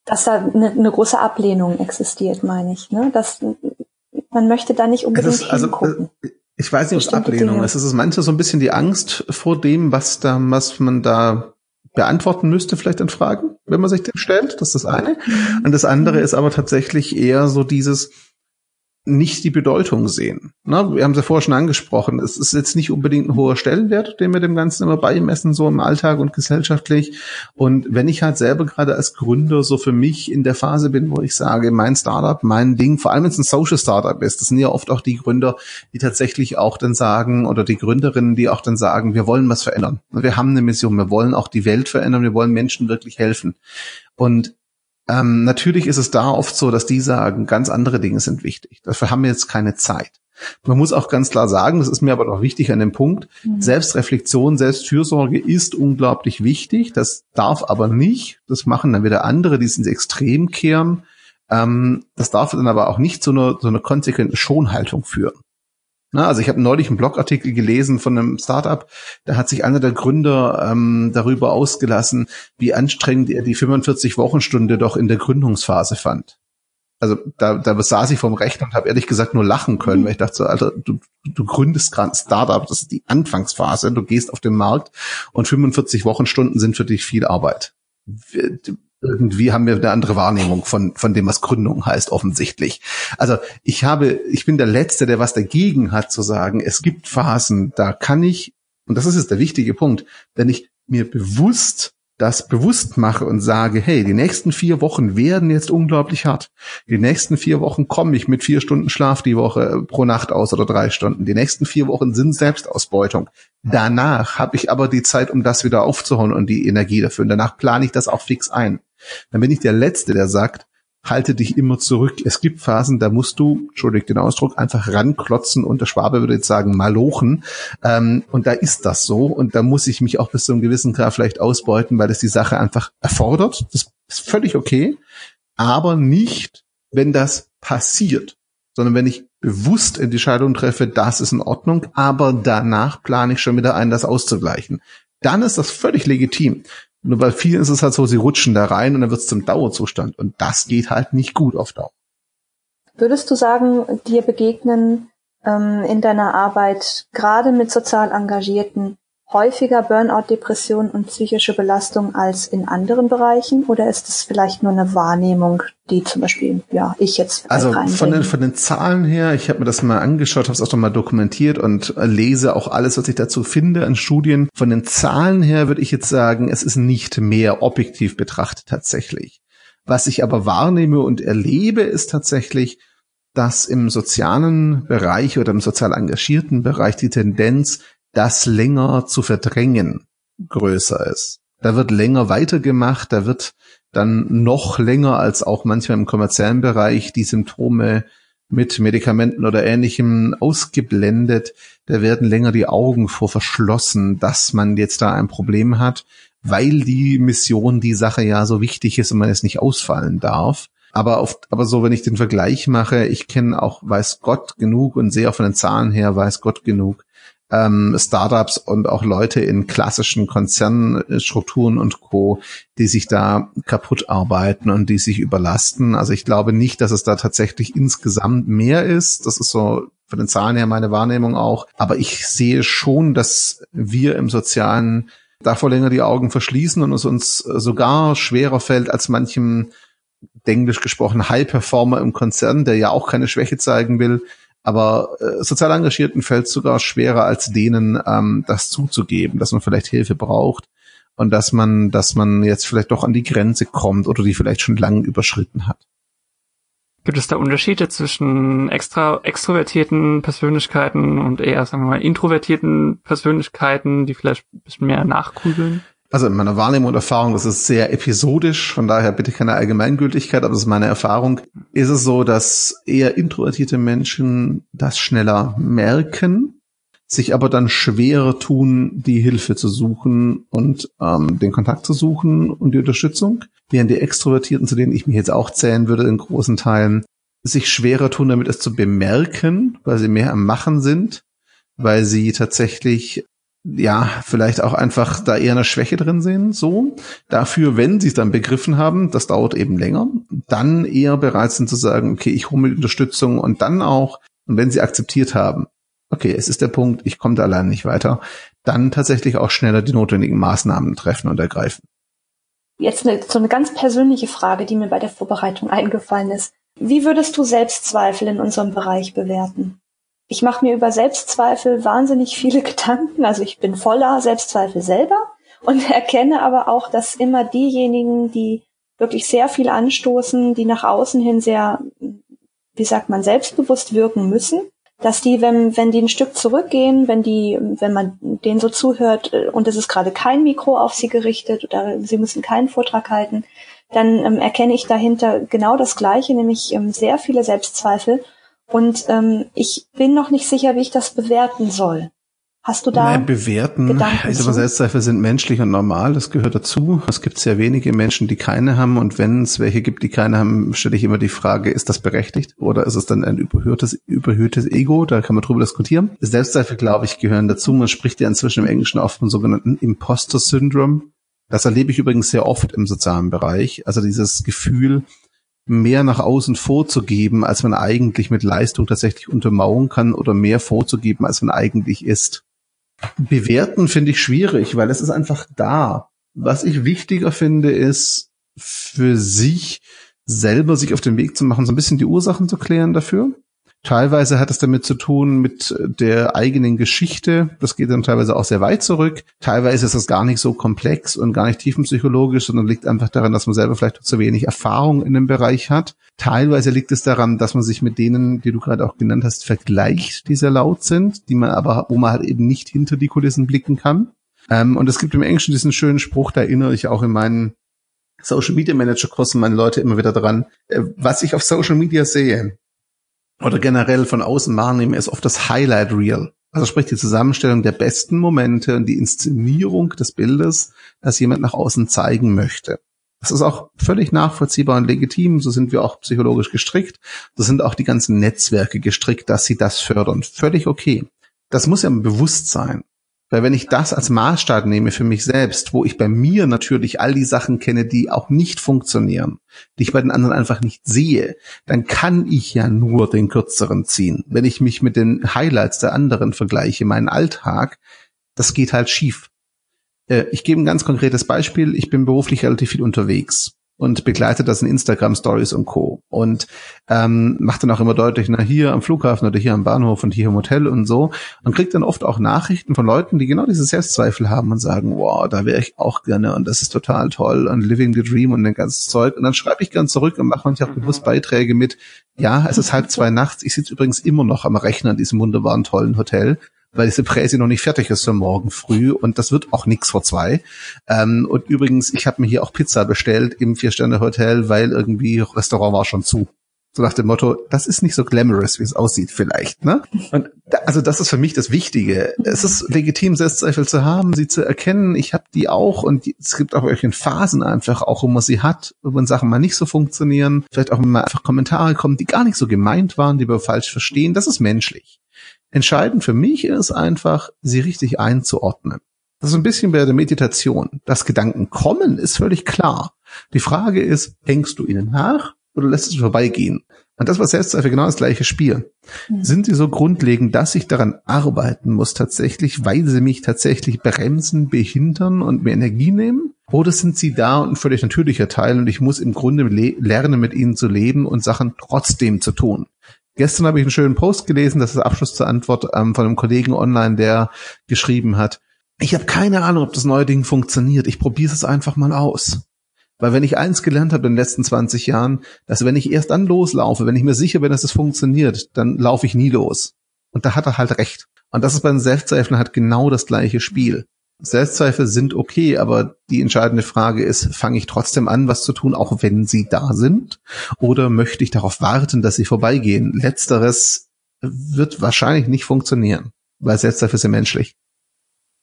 Dass da eine, eine große Ablehnung existiert, meine ich. Ne? Dass man möchte da nicht unbedingt ist, also, hingucken. Äh, ich weiß nicht, ob es Ablehnung Dinge. ist. Es ist manchmal so ein bisschen die Angst vor dem, was da, was man da beantworten müsste, vielleicht in Fragen, wenn man sich dem stellt. Das ist das eine. Mhm. Und das andere ist aber tatsächlich eher so dieses, nicht die Bedeutung sehen. Na, wir haben es ja vorher schon angesprochen. Es ist jetzt nicht unbedingt ein hoher Stellenwert, den wir dem Ganzen immer beimessen, so im Alltag und gesellschaftlich. Und wenn ich halt selber gerade als Gründer so für mich in der Phase bin, wo ich sage, mein Startup, mein Ding, vor allem wenn es ein Social Startup ist, das sind ja oft auch die Gründer, die tatsächlich auch dann sagen, oder die Gründerinnen, die auch dann sagen, wir wollen was verändern. Wir haben eine Mission, wir wollen auch die Welt verändern, wir wollen Menschen wirklich helfen. Und ähm, natürlich ist es da oft so, dass die sagen, ganz andere Dinge sind wichtig. Dafür haben wir jetzt keine Zeit. Man muss auch ganz klar sagen, das ist mir aber doch wichtig an dem Punkt, mhm. Selbstreflexion, Selbstfürsorge ist unglaublich wichtig. Das darf aber nicht, das machen dann wieder andere, die es ins Extrem kehren. Ähm, das darf dann aber auch nicht zu einer, zu einer konsequenten Schonhaltung führen. Na, also ich habe neulich einen Blogartikel gelesen von einem Startup, da hat sich einer der Gründer ähm, darüber ausgelassen, wie anstrengend er die 45-Wochenstunde doch in der Gründungsphase fand. Also da, da saß ich vom Rechner und habe ehrlich gesagt nur lachen können, weil ich dachte so, Alter, du, du gründest gerade ein Startup, das ist die Anfangsphase, du gehst auf den Markt und 45 Wochenstunden sind für dich viel Arbeit irgendwie haben wir eine andere Wahrnehmung von, von dem, was Gründung heißt, offensichtlich. Also ich habe, ich bin der Letzte, der was dagegen hat, zu sagen, es gibt Phasen, da kann ich, und das ist jetzt der wichtige Punkt, wenn ich mir bewusst das bewusst mache und sage, hey, die nächsten vier Wochen werden jetzt unglaublich hart. Die nächsten vier Wochen komme ich mit vier Stunden Schlaf die Woche pro Nacht aus oder drei Stunden. Die nächsten vier Wochen sind Selbstausbeutung. Danach habe ich aber die Zeit, um das wieder aufzuhauen und die Energie dafür. Und danach plane ich das auch fix ein. Dann bin ich der Letzte, der sagt, halte dich immer zurück. Es gibt Phasen, da musst du, entschuldigt den Ausdruck, einfach ranklotzen und der Schwabe würde jetzt sagen, malochen. Ähm, und da ist das so und da muss ich mich auch bis zu einem gewissen Grad vielleicht ausbeuten, weil es die Sache einfach erfordert. Das ist völlig okay, aber nicht, wenn das passiert, sondern wenn ich bewusst Entscheidung treffe, das ist in Ordnung, aber danach plane ich schon wieder ein, das auszugleichen. Dann ist das völlig legitim. Nur bei vielen ist es halt so, sie rutschen da rein und dann wird es zum Dauerzustand. Und das geht halt nicht gut auf Dauer. Würdest du sagen, dir begegnen ähm, in deiner Arbeit gerade mit sozial Engagierten häufiger Burnout, Depression und psychische Belastung als in anderen Bereichen? Oder ist es vielleicht nur eine Wahrnehmung, die zum Beispiel, ja, ich jetzt Also von den, von den Zahlen her, ich habe mir das mal angeschaut, habe es auch nochmal dokumentiert und lese auch alles, was ich dazu finde an Studien. Von den Zahlen her würde ich jetzt sagen, es ist nicht mehr objektiv betrachtet tatsächlich. Was ich aber wahrnehme und erlebe, ist tatsächlich, dass im sozialen Bereich oder im sozial engagierten Bereich die Tendenz das länger zu verdrängen größer ist. Da wird länger weitergemacht, da wird dann noch länger als auch manchmal im kommerziellen Bereich die Symptome mit Medikamenten oder ähnlichem ausgeblendet. Da werden länger die Augen vor verschlossen, dass man jetzt da ein Problem hat, weil die Mission, die Sache ja so wichtig ist und man es nicht ausfallen darf. Aber oft, aber so, wenn ich den Vergleich mache, ich kenne auch, weiß Gott genug und sehe auch von den Zahlen her, weiß Gott genug, ähm, Startups und auch Leute in klassischen Konzernstrukturen und Co., die sich da kaputt arbeiten und die sich überlasten. Also ich glaube nicht, dass es da tatsächlich insgesamt mehr ist. Das ist so von den Zahlen her meine Wahrnehmung auch. Aber ich sehe schon, dass wir im sozialen davor länger die Augen verschließen und es uns sogar schwerer fällt als manchem englisch gesprochen High Performer im Konzern, der ja auch keine Schwäche zeigen will, aber äh, sozial Engagierten fällt sogar schwerer als denen, ähm, das zuzugeben, dass man vielleicht Hilfe braucht und dass man, dass man jetzt vielleicht doch an die Grenze kommt oder die vielleicht schon lange überschritten hat. Gibt es da Unterschiede zwischen extra extrovertierten Persönlichkeiten und eher, sagen wir mal, introvertierten Persönlichkeiten, die vielleicht ein bisschen mehr nachgrübeln? Also in meiner Wahrnehmung und Erfahrung, das ist sehr episodisch, von daher bitte keine Allgemeingültigkeit, aber das ist meine Erfahrung, ist es so, dass eher introvertierte Menschen das schneller merken, sich aber dann schwerer tun, die Hilfe zu suchen und ähm, den Kontakt zu suchen und die Unterstützung, während die Extrovertierten, zu denen ich mich jetzt auch zählen würde in großen Teilen, sich schwerer tun, damit es zu bemerken, weil sie mehr am Machen sind, weil sie tatsächlich ja, vielleicht auch einfach da eher eine Schwäche drin sehen, so. Dafür, wenn sie es dann begriffen haben, das dauert eben länger, dann eher bereit sind zu sagen, okay, ich hole mir Unterstützung und dann auch, und wenn sie akzeptiert haben, okay, es ist der Punkt, ich komme da allein nicht weiter, dann tatsächlich auch schneller die notwendigen Maßnahmen treffen und ergreifen. Jetzt eine, so eine ganz persönliche Frage, die mir bei der Vorbereitung eingefallen ist. Wie würdest du Selbstzweifel in unserem Bereich bewerten? Ich mache mir über Selbstzweifel wahnsinnig viele Gedanken. Also ich bin voller Selbstzweifel selber und erkenne aber auch, dass immer diejenigen, die wirklich sehr viel anstoßen, die nach außen hin sehr, wie sagt man, selbstbewusst wirken müssen, dass die, wenn, wenn die ein Stück zurückgehen, wenn die, wenn man denen so zuhört äh, und es ist gerade kein Mikro auf sie gerichtet oder sie müssen keinen Vortrag halten, dann ähm, erkenne ich dahinter genau das Gleiche, nämlich ähm, sehr viele Selbstzweifel. Und ähm, ich bin noch nicht sicher, wie ich das bewerten soll. Hast du da Nein, bewerten. Gedanken ich sage, Selbstzweifel sind menschlich und normal, das gehört dazu. Es gibt sehr wenige Menschen, die keine haben und wenn es welche gibt, die keine haben, stelle ich immer die Frage, ist das berechtigt oder ist es dann ein überhöhtes, überhöhtes Ego? Da kann man drüber diskutieren. Selbstzweifel, glaube ich, gehören dazu. Man spricht ja inzwischen im Englischen oft vom sogenannten Imposter Syndrome. Das erlebe ich übrigens sehr oft im sozialen Bereich. Also dieses Gefühl, mehr nach außen vorzugeben, als man eigentlich mit Leistung tatsächlich untermauern kann oder mehr vorzugeben, als man eigentlich ist. Bewerten finde ich schwierig, weil es ist einfach da. Was ich wichtiger finde, ist für sich selber sich auf den Weg zu machen, so ein bisschen die Ursachen zu klären dafür. Teilweise hat es damit zu tun mit der eigenen Geschichte. Das geht dann teilweise auch sehr weit zurück. Teilweise ist das gar nicht so komplex und gar nicht tiefenpsychologisch, sondern liegt einfach daran, dass man selber vielleicht zu wenig Erfahrung in dem Bereich hat. Teilweise liegt es daran, dass man sich mit denen, die du gerade auch genannt hast, vergleicht, die sehr laut sind, die man aber, wo man halt eben nicht hinter die Kulissen blicken kann. Ähm, und es gibt im Englischen diesen schönen Spruch, da erinnere ich auch in meinen Social Media Manager Kursen meine Leute immer wieder dran. Äh, was ich auf Social Media sehe, oder generell von außen wahrnehme, ist oft das Highlight Reel. Also sprich die Zusammenstellung der besten Momente und die Inszenierung des Bildes, das jemand nach außen zeigen möchte. Das ist auch völlig nachvollziehbar und legitim. So sind wir auch psychologisch gestrickt. So sind auch die ganzen Netzwerke gestrickt, dass sie das fördern. Völlig okay. Das muss ja ein Bewusstsein. Weil wenn ich das als Maßstab nehme für mich selbst, wo ich bei mir natürlich all die Sachen kenne, die auch nicht funktionieren, die ich bei den anderen einfach nicht sehe, dann kann ich ja nur den kürzeren ziehen. Wenn ich mich mit den Highlights der anderen vergleiche, meinen Alltag, das geht halt schief. Äh, ich gebe ein ganz konkretes Beispiel. Ich bin beruflich relativ viel unterwegs und begleitet das in Instagram Stories und Co. Und ähm, macht dann auch immer deutlich, na hier am Flughafen oder hier am Bahnhof und hier im Hotel und so. Und kriegt dann oft auch Nachrichten von Leuten, die genau diese Selbstzweifel haben und sagen, wow, da wäre ich auch gerne und das ist total toll und living the dream und den ganzen Zeug. Und dann schreibe ich gern zurück und mache manchmal auch bewusst Beiträge mit, ja, es ist halb zwei nachts, ich sitze übrigens immer noch am Rechner in diesem wunderbaren, tollen Hotel weil diese Präse noch nicht fertig ist für morgen früh und das wird auch nix vor zwei. Ähm, und übrigens, ich habe mir hier auch Pizza bestellt im Vier-Sterne-Hotel, weil irgendwie Restaurant war schon zu. So nach dem Motto, das ist nicht so glamorous, wie es aussieht vielleicht. Ne? Und da, also das ist für mich das Wichtige. Es ist legitim, Selbstzweifel zu haben, sie zu erkennen. Ich habe die auch und die, es gibt auch in Phasen einfach auch, wo man sie hat, wenn Sachen mal nicht so funktionieren. Vielleicht auch, mal einfach Kommentare kommen, die gar nicht so gemeint waren, die wir falsch verstehen. Das ist menschlich. Entscheidend für mich ist einfach, sie richtig einzuordnen. Das ist ein bisschen bei der Meditation. Das Gedanken kommen ist völlig klar. Die Frage ist, hängst du ihnen nach oder lässt es vorbeigehen? Und das war Selbstzweifel genau das gleiche Spiel. Mhm. Sind sie so grundlegend, dass ich daran arbeiten muss tatsächlich, weil sie mich tatsächlich bremsen, behindern und mir Energie nehmen? Oder sind sie da und ein völlig natürlicher Teil und ich muss im Grunde lernen, mit ihnen zu leben und Sachen trotzdem zu tun? Gestern habe ich einen schönen Post gelesen, das ist Abschluss zur Antwort ähm, von einem Kollegen online, der geschrieben hat, ich habe keine Ahnung, ob das neue Ding funktioniert. Ich probiere es einfach mal aus. Weil wenn ich eins gelernt habe in den letzten 20 Jahren, dass wenn ich erst dann loslaufe, wenn ich mir sicher bin, dass es funktioniert, dann laufe ich nie los. Und da hat er halt recht. Und das ist bei den halt genau das gleiche Spiel. Selbstzweifel sind okay, aber die entscheidende Frage ist, fange ich trotzdem an, was zu tun, auch wenn sie da sind? Oder möchte ich darauf warten, dass sie vorbeigehen? Letzteres wird wahrscheinlich nicht funktionieren. weil Selbstzweifel ja menschlich.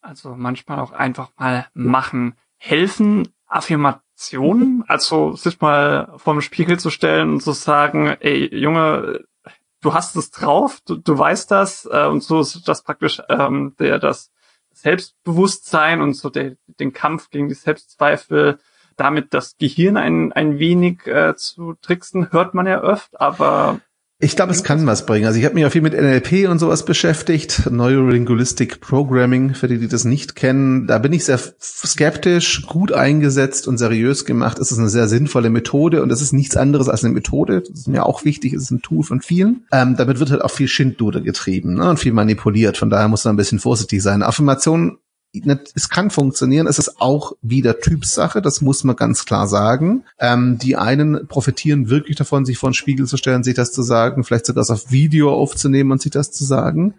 Also manchmal auch einfach mal machen. Helfen Affirmationen? Also sich mal vorm Spiegel zu stellen und zu sagen, ey Junge, du hast es drauf, du, du weißt das äh, und so ist das praktisch ähm, der das Selbstbewusstsein und so der, den Kampf gegen die Selbstzweifel damit das Gehirn ein, ein wenig äh, zu tricksen, hört man ja öfter, aber ich glaube, es kann was bringen. Also ich habe mich auch viel mit NLP und sowas beschäftigt, Neurolinguistic Programming, für die, die das nicht kennen. Da bin ich sehr skeptisch, gut eingesetzt und seriös gemacht. Es ist eine sehr sinnvolle Methode und es ist nichts anderes als eine Methode. Das ist mir auch wichtig, es ist ein Tool von vielen. Ähm, damit wird halt auch viel Schindluder getrieben ne, und viel manipuliert. Von daher muss man ein bisschen vorsichtig sein. Affirmationen es kann funktionieren, es ist auch wieder Typsache, das muss man ganz klar sagen. Ähm, die einen profitieren wirklich davon, sich vor den Spiegel zu stellen, sich das zu sagen, vielleicht sogar das auf Video aufzunehmen und sich das zu sagen.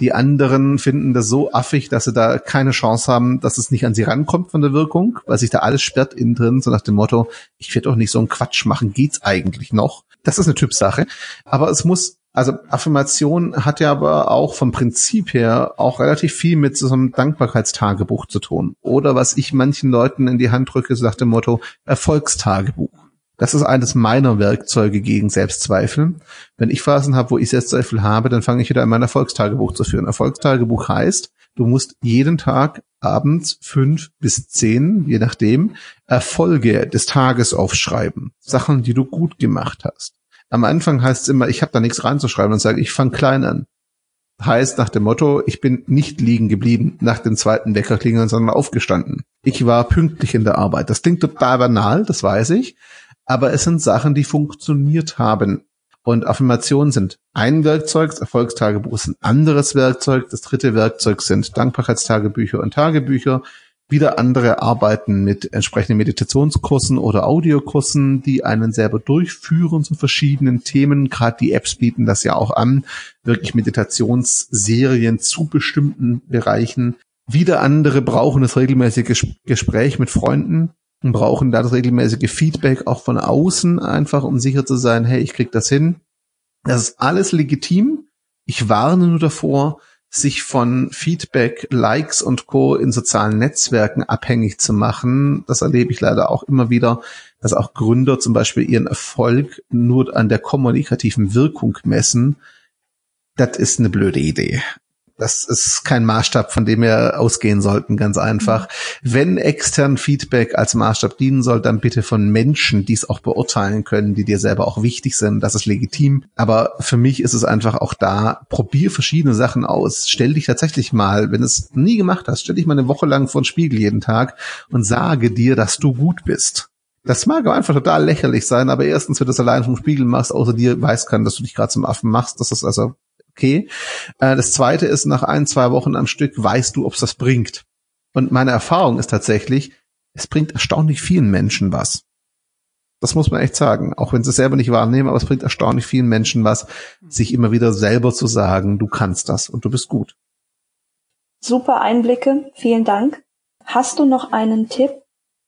Die anderen finden das so affig, dass sie da keine Chance haben, dass es nicht an sie rankommt von der Wirkung, weil sich da alles sperrt innen drin, so nach dem Motto, ich werde doch nicht so einen Quatsch machen, geht's eigentlich noch? Das ist eine Typsache. Aber es muss also Affirmation hat ja aber auch vom Prinzip her auch relativ viel mit so einem Dankbarkeitstagebuch zu tun. Oder was ich manchen Leuten in die Hand drücke, so nach dem Motto Erfolgstagebuch. Das ist eines meiner Werkzeuge gegen Selbstzweifel. Wenn ich Phasen habe, wo ich Selbstzweifel habe, dann fange ich wieder an, mein Erfolgstagebuch zu führen. Erfolgstagebuch heißt, du musst jeden Tag abends fünf bis zehn, je nachdem, Erfolge des Tages aufschreiben. Sachen, die du gut gemacht hast. Am Anfang heißt es immer, ich habe da nichts reinzuschreiben und sage, ich fange klein an. Heißt nach dem Motto, ich bin nicht liegen geblieben nach dem zweiten Weckerklingeln, sondern aufgestanden. Ich war pünktlich in der Arbeit. Das klingt total banal, das weiß ich. Aber es sind Sachen, die funktioniert haben. Und Affirmationen sind ein Werkzeug, das Erfolgstagebuch ist ein anderes Werkzeug, das dritte Werkzeug sind Dankbarkeitstagebücher und Tagebücher. Wieder andere arbeiten mit entsprechenden Meditationskursen oder Audiokursen, die einen selber durchführen zu verschiedenen Themen. Gerade die Apps bieten das ja auch an, wirklich Meditationsserien zu bestimmten Bereichen. Wieder andere brauchen das regelmäßige Gespräch mit Freunden und brauchen da das regelmäßige Feedback auch von außen einfach, um sicher zu sein, hey, ich krieg das hin. Das ist alles legitim. Ich warne nur davor, sich von Feedback, Likes und Co. in sozialen Netzwerken abhängig zu machen. Das erlebe ich leider auch immer wieder, dass auch Gründer zum Beispiel ihren Erfolg nur an der kommunikativen Wirkung messen. Das ist eine blöde Idee. Das ist kein Maßstab, von dem wir ausgehen sollten, ganz einfach. Wenn extern Feedback als Maßstab dienen soll, dann bitte von Menschen, die es auch beurteilen können, die dir selber auch wichtig sind. Das ist legitim. Aber für mich ist es einfach auch da, probier verschiedene Sachen aus. Stell dich tatsächlich mal, wenn du es nie gemacht hast, stell dich mal eine Woche lang vor den Spiegel jeden Tag und sage dir, dass du gut bist. Das mag einfach total lächerlich sein, aber erstens, wenn du es allein vom Spiegel machst, außer dir weiß kann, dass du dich gerade zum Affen machst, das ist also okay. Äh, das zweite ist, nach ein, zwei Wochen am Stück weißt du, ob es das bringt. Und meine Erfahrung ist tatsächlich, es bringt erstaunlich vielen Menschen was. Das muss man echt sagen, auch wenn sie es selber nicht wahrnehmen, aber es bringt erstaunlich vielen Menschen was, sich immer wieder selber zu sagen, du kannst das und du bist gut. Super Einblicke, vielen Dank. Hast du noch einen Tipp,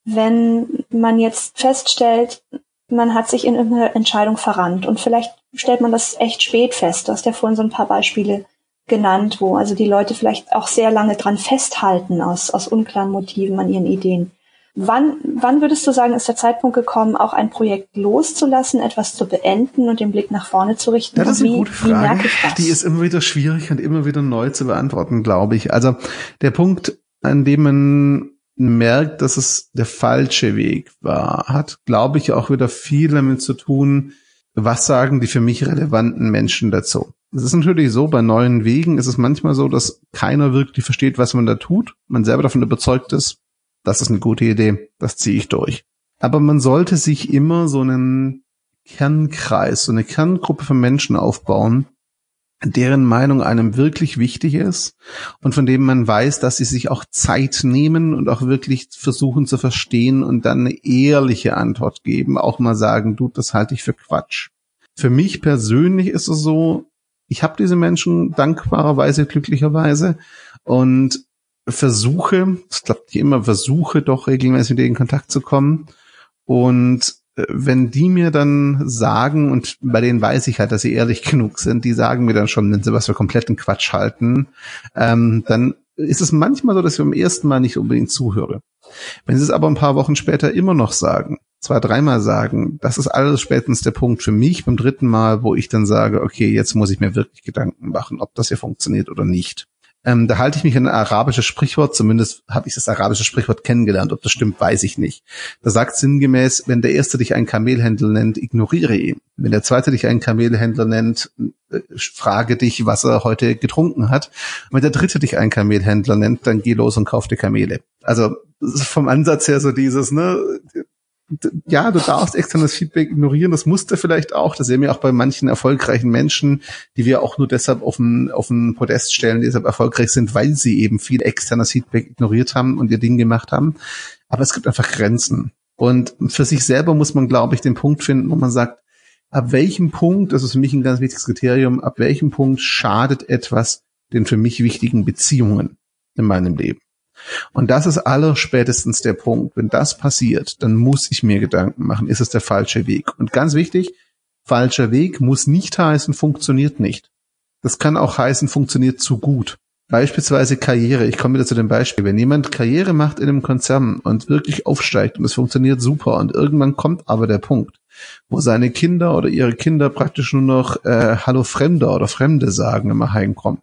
wenn man jetzt feststellt, man hat sich in irgendeine Entscheidung verrannt und vielleicht stellt man das echt spät fest. Du hast ja vorhin so ein paar Beispiele genannt, wo also die Leute vielleicht auch sehr lange dran festhalten aus, aus unklaren Motiven an ihren Ideen. Wann, wann würdest du sagen, ist der Zeitpunkt gekommen, auch ein Projekt loszulassen, etwas zu beenden und den Blick nach vorne zu richten? Das ist eine wie, gute Frage. Die ist immer wieder schwierig und immer wieder neu zu beantworten, glaube ich. Also der Punkt, an dem man merkt, dass es der falsche Weg war, hat, glaube ich, auch wieder viel damit zu tun, was sagen die für mich relevanten Menschen dazu. Es ist natürlich so, bei neuen Wegen ist es manchmal so, dass keiner wirklich versteht, was man da tut. Man selber davon überzeugt ist, das ist eine gute Idee, das ziehe ich durch. Aber man sollte sich immer so einen Kernkreis, so eine Kerngruppe von Menschen aufbauen, deren Meinung einem wirklich wichtig ist und von dem man weiß, dass sie sich auch Zeit nehmen und auch wirklich versuchen zu verstehen und dann eine ehrliche Antwort geben, auch mal sagen, du, das halte ich für Quatsch. Für mich persönlich ist es so, ich habe diese Menschen dankbarerweise, glücklicherweise und versuche, das klappt nicht immer, versuche doch regelmäßig mit denen in Kontakt zu kommen und wenn die mir dann sagen, und bei denen weiß ich halt, dass sie ehrlich genug sind, die sagen mir dann schon, wenn sie was für kompletten Quatsch halten, ähm, dann ist es manchmal so, dass ich beim ersten Mal nicht unbedingt zuhöre. Wenn sie es aber ein paar Wochen später immer noch sagen, zwei, dreimal sagen, das ist alles spätestens der Punkt für mich beim dritten Mal, wo ich dann sage, okay, jetzt muss ich mir wirklich Gedanken machen, ob das hier funktioniert oder nicht. Ähm, da halte ich mich an ein arabisches Sprichwort, zumindest habe ich das arabische Sprichwort kennengelernt. Ob das stimmt, weiß ich nicht. Da sagt sinngemäß, wenn der Erste dich einen Kamelhändler nennt, ignoriere ihn. Wenn der Zweite dich einen Kamelhändler nennt, äh, frage dich, was er heute getrunken hat. Wenn der Dritte dich einen Kamelhändler nennt, dann geh los und kauf dir Kamele. Also vom Ansatz her so dieses, ne, ja, du darfst externes Feedback ignorieren. Das musst du vielleicht auch. Das sehen wir auch bei manchen erfolgreichen Menschen, die wir auch nur deshalb auf den, auf den Podest stellen, deshalb erfolgreich sind, weil sie eben viel externes Feedback ignoriert haben und ihr Ding gemacht haben. Aber es gibt einfach Grenzen. Und für sich selber muss man, glaube ich, den Punkt finden, wo man sagt, ab welchem Punkt, das ist für mich ein ganz wichtiges Kriterium, ab welchem Punkt schadet etwas den für mich wichtigen Beziehungen in meinem Leben. Und das ist aller spätestens der Punkt. Wenn das passiert, dann muss ich mir Gedanken machen, ist es der falsche Weg? Und ganz wichtig, falscher Weg muss nicht heißen, funktioniert nicht. Das kann auch heißen, funktioniert zu gut. Beispielsweise Karriere. Ich komme wieder zu dem Beispiel. Wenn jemand Karriere macht in einem Konzern und wirklich aufsteigt und es funktioniert super und irgendwann kommt aber der Punkt, wo seine Kinder oder ihre Kinder praktisch nur noch äh, Hallo Fremder oder Fremde sagen, wenn man heimkommt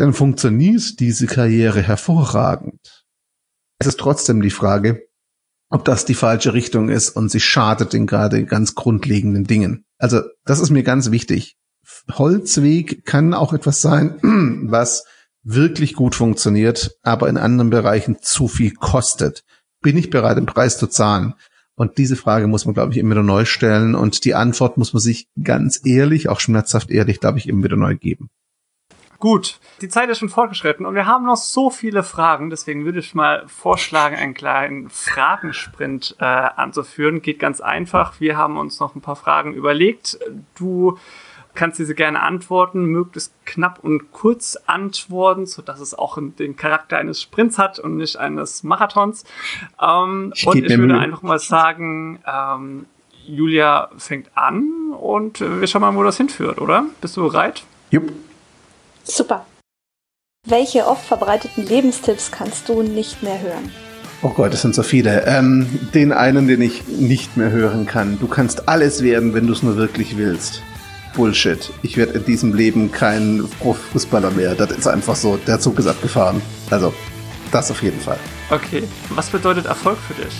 dann funktioniert diese Karriere hervorragend. Es ist trotzdem die Frage, ob das die falsche Richtung ist und sie schadet den gerade ganz grundlegenden Dingen. Also das ist mir ganz wichtig. Holzweg kann auch etwas sein, was wirklich gut funktioniert, aber in anderen Bereichen zu viel kostet. Bin ich bereit, den Preis zu zahlen? Und diese Frage muss man, glaube ich, immer wieder neu stellen. Und die Antwort muss man sich ganz ehrlich, auch schmerzhaft ehrlich, glaube ich, immer wieder neu geben. Gut, die Zeit ist schon fortgeschritten und wir haben noch so viele Fragen, deswegen würde ich mal vorschlagen, einen kleinen Fragensprint äh, anzuführen. Geht ganz einfach. Wir haben uns noch ein paar Fragen überlegt. Du kannst diese gerne antworten, möglichst knapp und kurz antworten, so dass es auch den Charakter eines Sprints hat und nicht eines Marathons. Ähm, ich und ich würde Mühe. einfach mal sagen, ähm, Julia fängt an und wir schauen mal, wo das hinführt, oder? Bist du bereit? Jupp. Super. Welche oft verbreiteten Lebenstipps kannst du nicht mehr hören? Oh Gott, es sind so viele. Ähm, den einen, den ich nicht mehr hören kann. Du kannst alles werden, wenn du es nur wirklich willst. Bullshit. Ich werde in diesem Leben kein Fußballer mehr. Das ist einfach so. Der Zug ist abgefahren. Also, das auf jeden Fall. Okay. Was bedeutet Erfolg für dich?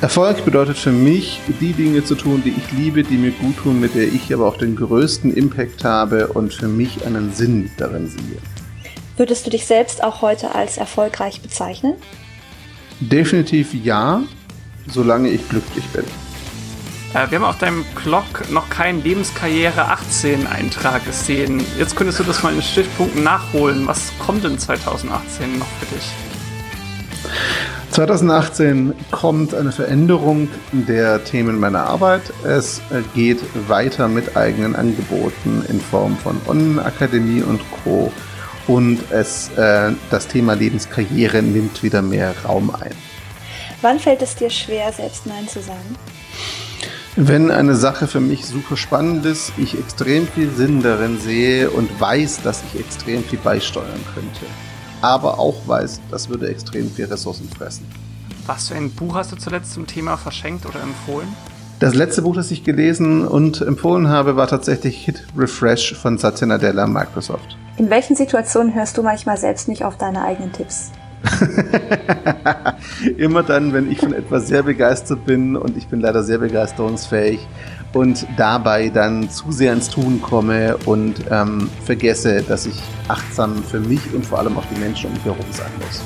Erfolg bedeutet für mich, die Dinge zu tun, die ich liebe, die mir gut tun, mit der ich aber auch den größten Impact habe und für mich einen Sinn darin sehe. Würdest du dich selbst auch heute als erfolgreich bezeichnen? Definitiv ja, solange ich glücklich bin. Äh, wir haben auf deinem Blog noch keinen Lebenskarriere 18 Eintrag gesehen. Jetzt könntest du das mal in Stichpunkten nachholen. Was kommt in 2018 noch für dich? 2018 kommt eine Veränderung der Themen meiner Arbeit. Es geht weiter mit eigenen Angeboten in Form von Online-Akademie und Co. Und es, äh, das Thema Lebenskarriere nimmt wieder mehr Raum ein. Wann fällt es dir schwer, selbst Nein zu sagen? Wenn eine Sache für mich super spannend ist, ich extrem viel Sinn darin sehe und weiß, dass ich extrem viel beisteuern könnte aber auch weiß, das würde extrem viel Ressourcen fressen. Was für ein Buch hast du zuletzt zum Thema verschenkt oder empfohlen? Das letzte Buch, das ich gelesen und empfohlen habe, war tatsächlich Hit Refresh von Satya Nadella Microsoft. In welchen Situationen hörst du manchmal selbst nicht auf deine eigenen Tipps? Immer dann, wenn ich von etwas sehr begeistert bin und ich bin leider sehr begeisterungsfähig und dabei dann zu sehr ins Tun komme und ähm, vergesse, dass ich achtsam für mich und vor allem auch die Menschen um mich herum sein muss.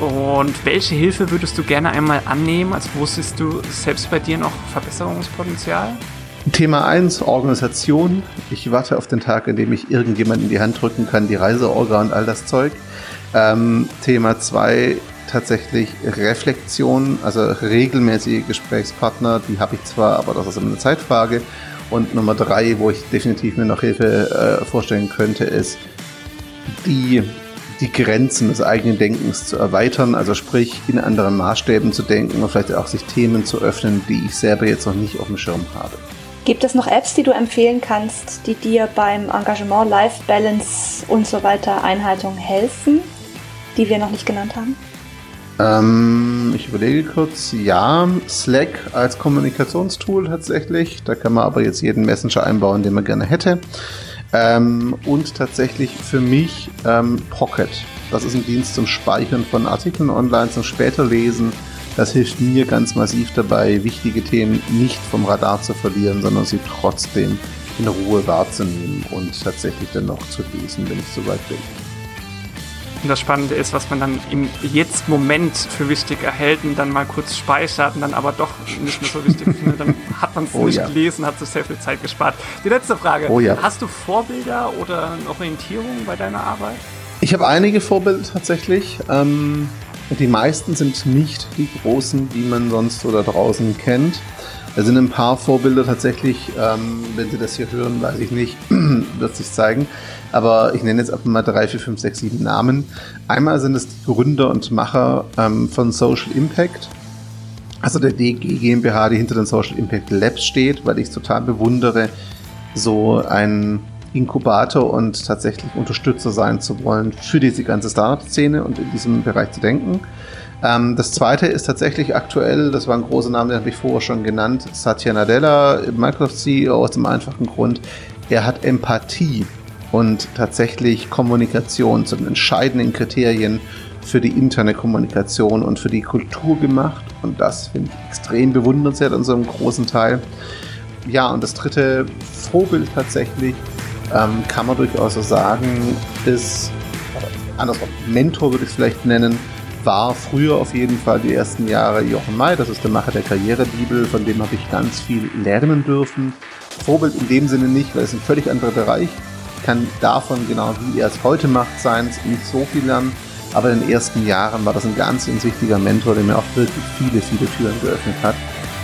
Und welche Hilfe würdest du gerne einmal annehmen? Als wusstest du selbst bei dir noch Verbesserungspotenzial? Thema 1, Organisation. Ich warte auf den Tag, in dem ich irgendjemand in die Hand drücken kann, die Reiseorga und all das Zeug. Ähm, Thema 2, tatsächlich Reflexion, also regelmäßige Gesprächspartner, die habe ich zwar, aber das ist immer eine Zeitfrage. Und Nummer 3, wo ich definitiv mir noch Hilfe äh, vorstellen könnte, ist die die Grenzen des eigenen Denkens zu erweitern, also sprich in anderen Maßstäben zu denken und vielleicht auch sich Themen zu öffnen, die ich selber jetzt noch nicht auf dem Schirm habe. Gibt es noch Apps, die du empfehlen kannst, die dir beim Engagement, Life Balance und so weiter Einhaltung helfen, die wir noch nicht genannt haben? Ähm, ich überlege kurz. Ja, Slack als Kommunikationstool tatsächlich. Da kann man aber jetzt jeden Messenger einbauen, den man gerne hätte. Ähm, und tatsächlich für mich ähm, Pocket. Das ist ein Dienst zum Speichern von Artikeln online, zum später lesen. Das hilft mir ganz massiv dabei, wichtige Themen nicht vom Radar zu verlieren, sondern sie trotzdem in Ruhe wahrzunehmen und tatsächlich dann noch zu lesen, wenn ich soweit bin. Und das Spannende ist, was man dann im Jetzt-Moment für wichtig erhält und dann mal kurz speichert und dann aber doch nicht mehr so wichtig findet, dann hat man es oh, nicht ja. gelesen, hat sich sehr viel Zeit gespart. Die letzte Frage. Oh, ja. Hast du Vorbilder oder eine Orientierung bei deiner Arbeit? Ich habe einige Vorbilder tatsächlich. Ähm, die meisten sind nicht die großen, die man sonst so da draußen kennt. Es sind ein paar Vorbilder tatsächlich, ähm, wenn Sie das hier hören, weiß ich nicht, wird sich zeigen. Aber ich nenne jetzt einfach mal drei, vier, fünf, sechs, sieben Namen. Einmal sind es die Gründer und Macher ähm, von Social Impact. Also der DG GmbH, die hinter den Social Impact Labs steht, weil ich es total bewundere, so ein Inkubator und tatsächlich Unterstützer sein zu wollen für diese ganze Startup-Szene und in diesem Bereich zu denken. Ähm, das zweite ist tatsächlich aktuell, das war ein großer Name, den habe ich vorher schon genannt, Satya Nadella, Microsoft CEO, aus dem einfachen Grund, er hat Empathie und tatsächlich Kommunikation zu den entscheidenden Kriterien für die interne Kommunikation und für die Kultur gemacht. Und das finde ich extrem bewundernswert an so einem großen Teil. Ja, und das dritte Vorbild tatsächlich, ähm, kann man durchaus so sagen, ist, andersrum, Mentor würde ich es vielleicht nennen, war früher auf jeden Fall die ersten Jahre Jochen May, das ist der Macher der Karrierebibel, von dem habe ich ganz viel lernen dürfen. Vorbild in dem Sinne nicht, weil es ein völlig anderer Bereich kann davon, genau wie er es heute macht, sein, nicht so viel lernen. Aber in den ersten Jahren war das ein ganz, ganz wichtiger Mentor, der mir auch wirklich viele, viele Türen geöffnet hat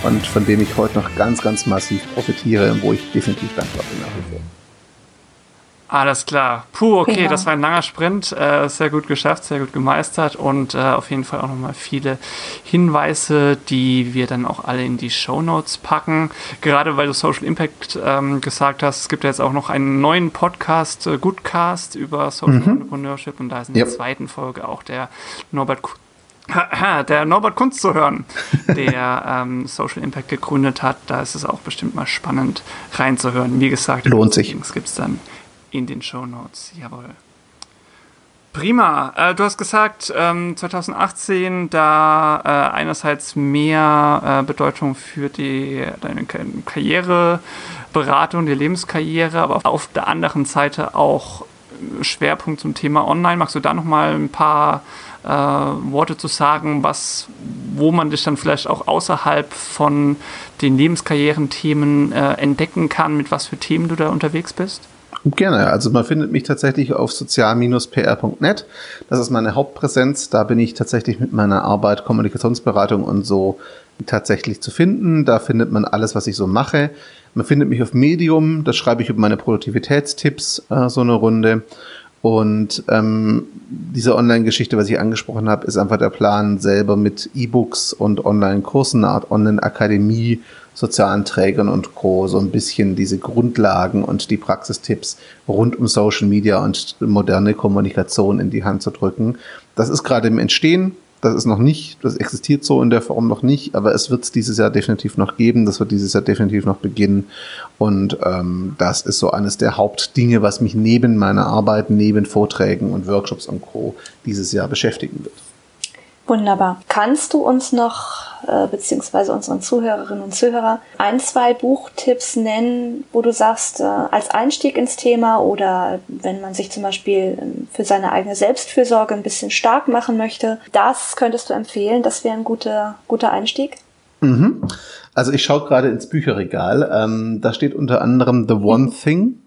und von dem ich heute noch ganz, ganz massiv profitiere und wo ich definitiv dankbar bin nach wie vor. Alles klar. Puh, okay, genau. das war ein langer Sprint. Äh, sehr gut geschafft, sehr gut gemeistert und äh, auf jeden Fall auch nochmal viele Hinweise, die wir dann auch alle in die Show Notes packen. Gerade weil du Social Impact ähm, gesagt hast, es gibt ja jetzt auch noch einen neuen Podcast, äh, Goodcast, über Social mhm. Entrepreneurship und da ist in yep. der zweiten Folge auch der Norbert der Norbert Kunz zu hören, der ähm, Social Impact gegründet hat. Da ist es auch bestimmt mal spannend reinzuhören. Wie gesagt, lohnt sich. Es gibt es dann in den Show Notes. Jawohl. Prima. Äh, du hast gesagt, ähm, 2018 da äh, einerseits mehr äh, Bedeutung für die, deine Karriereberatung, die Lebenskarriere, aber auf der anderen Seite auch Schwerpunkt zum Thema Online. Magst du da nochmal ein paar äh, Worte zu sagen, was, wo man dich dann vielleicht auch außerhalb von den Lebenskarrierenthemen äh, entdecken kann, mit was für Themen du da unterwegs bist? Gerne. Also man findet mich tatsächlich auf sozial-pr.net. Das ist meine Hauptpräsenz. Da bin ich tatsächlich mit meiner Arbeit Kommunikationsberatung und so tatsächlich zu finden. Da findet man alles, was ich so mache. Man findet mich auf Medium. Da schreibe ich über meine Produktivitätstipps äh, so eine Runde. Und ähm, diese Online-Geschichte, was ich angesprochen habe, ist einfach der Plan, selber mit E-Books und Online-Kursen, eine Art Online-Akademie sozialen Trägern und Co. so ein bisschen diese Grundlagen und die Praxistipps rund um Social Media und moderne Kommunikation in die Hand zu drücken. Das ist gerade im Entstehen. Das ist noch nicht, das existiert so in der Form noch nicht, aber es wird es dieses Jahr definitiv noch geben. Das wird dieses Jahr definitiv noch beginnen. Und ähm, das ist so eines der Hauptdinge, was mich neben meiner Arbeit, neben Vorträgen und Workshops und Co. dieses Jahr beschäftigen wird. Wunderbar. Kannst du uns noch, äh, beziehungsweise unseren Zuhörerinnen und Zuhörer, ein, zwei Buchtipps nennen, wo du sagst, äh, als Einstieg ins Thema oder wenn man sich zum Beispiel äh, für seine eigene Selbstfürsorge ein bisschen stark machen möchte, das könntest du empfehlen, das wäre ein guter, guter Einstieg? Mhm. Also ich schaue gerade ins Bücherregal. Ähm, da steht unter anderem The One mhm. Thing.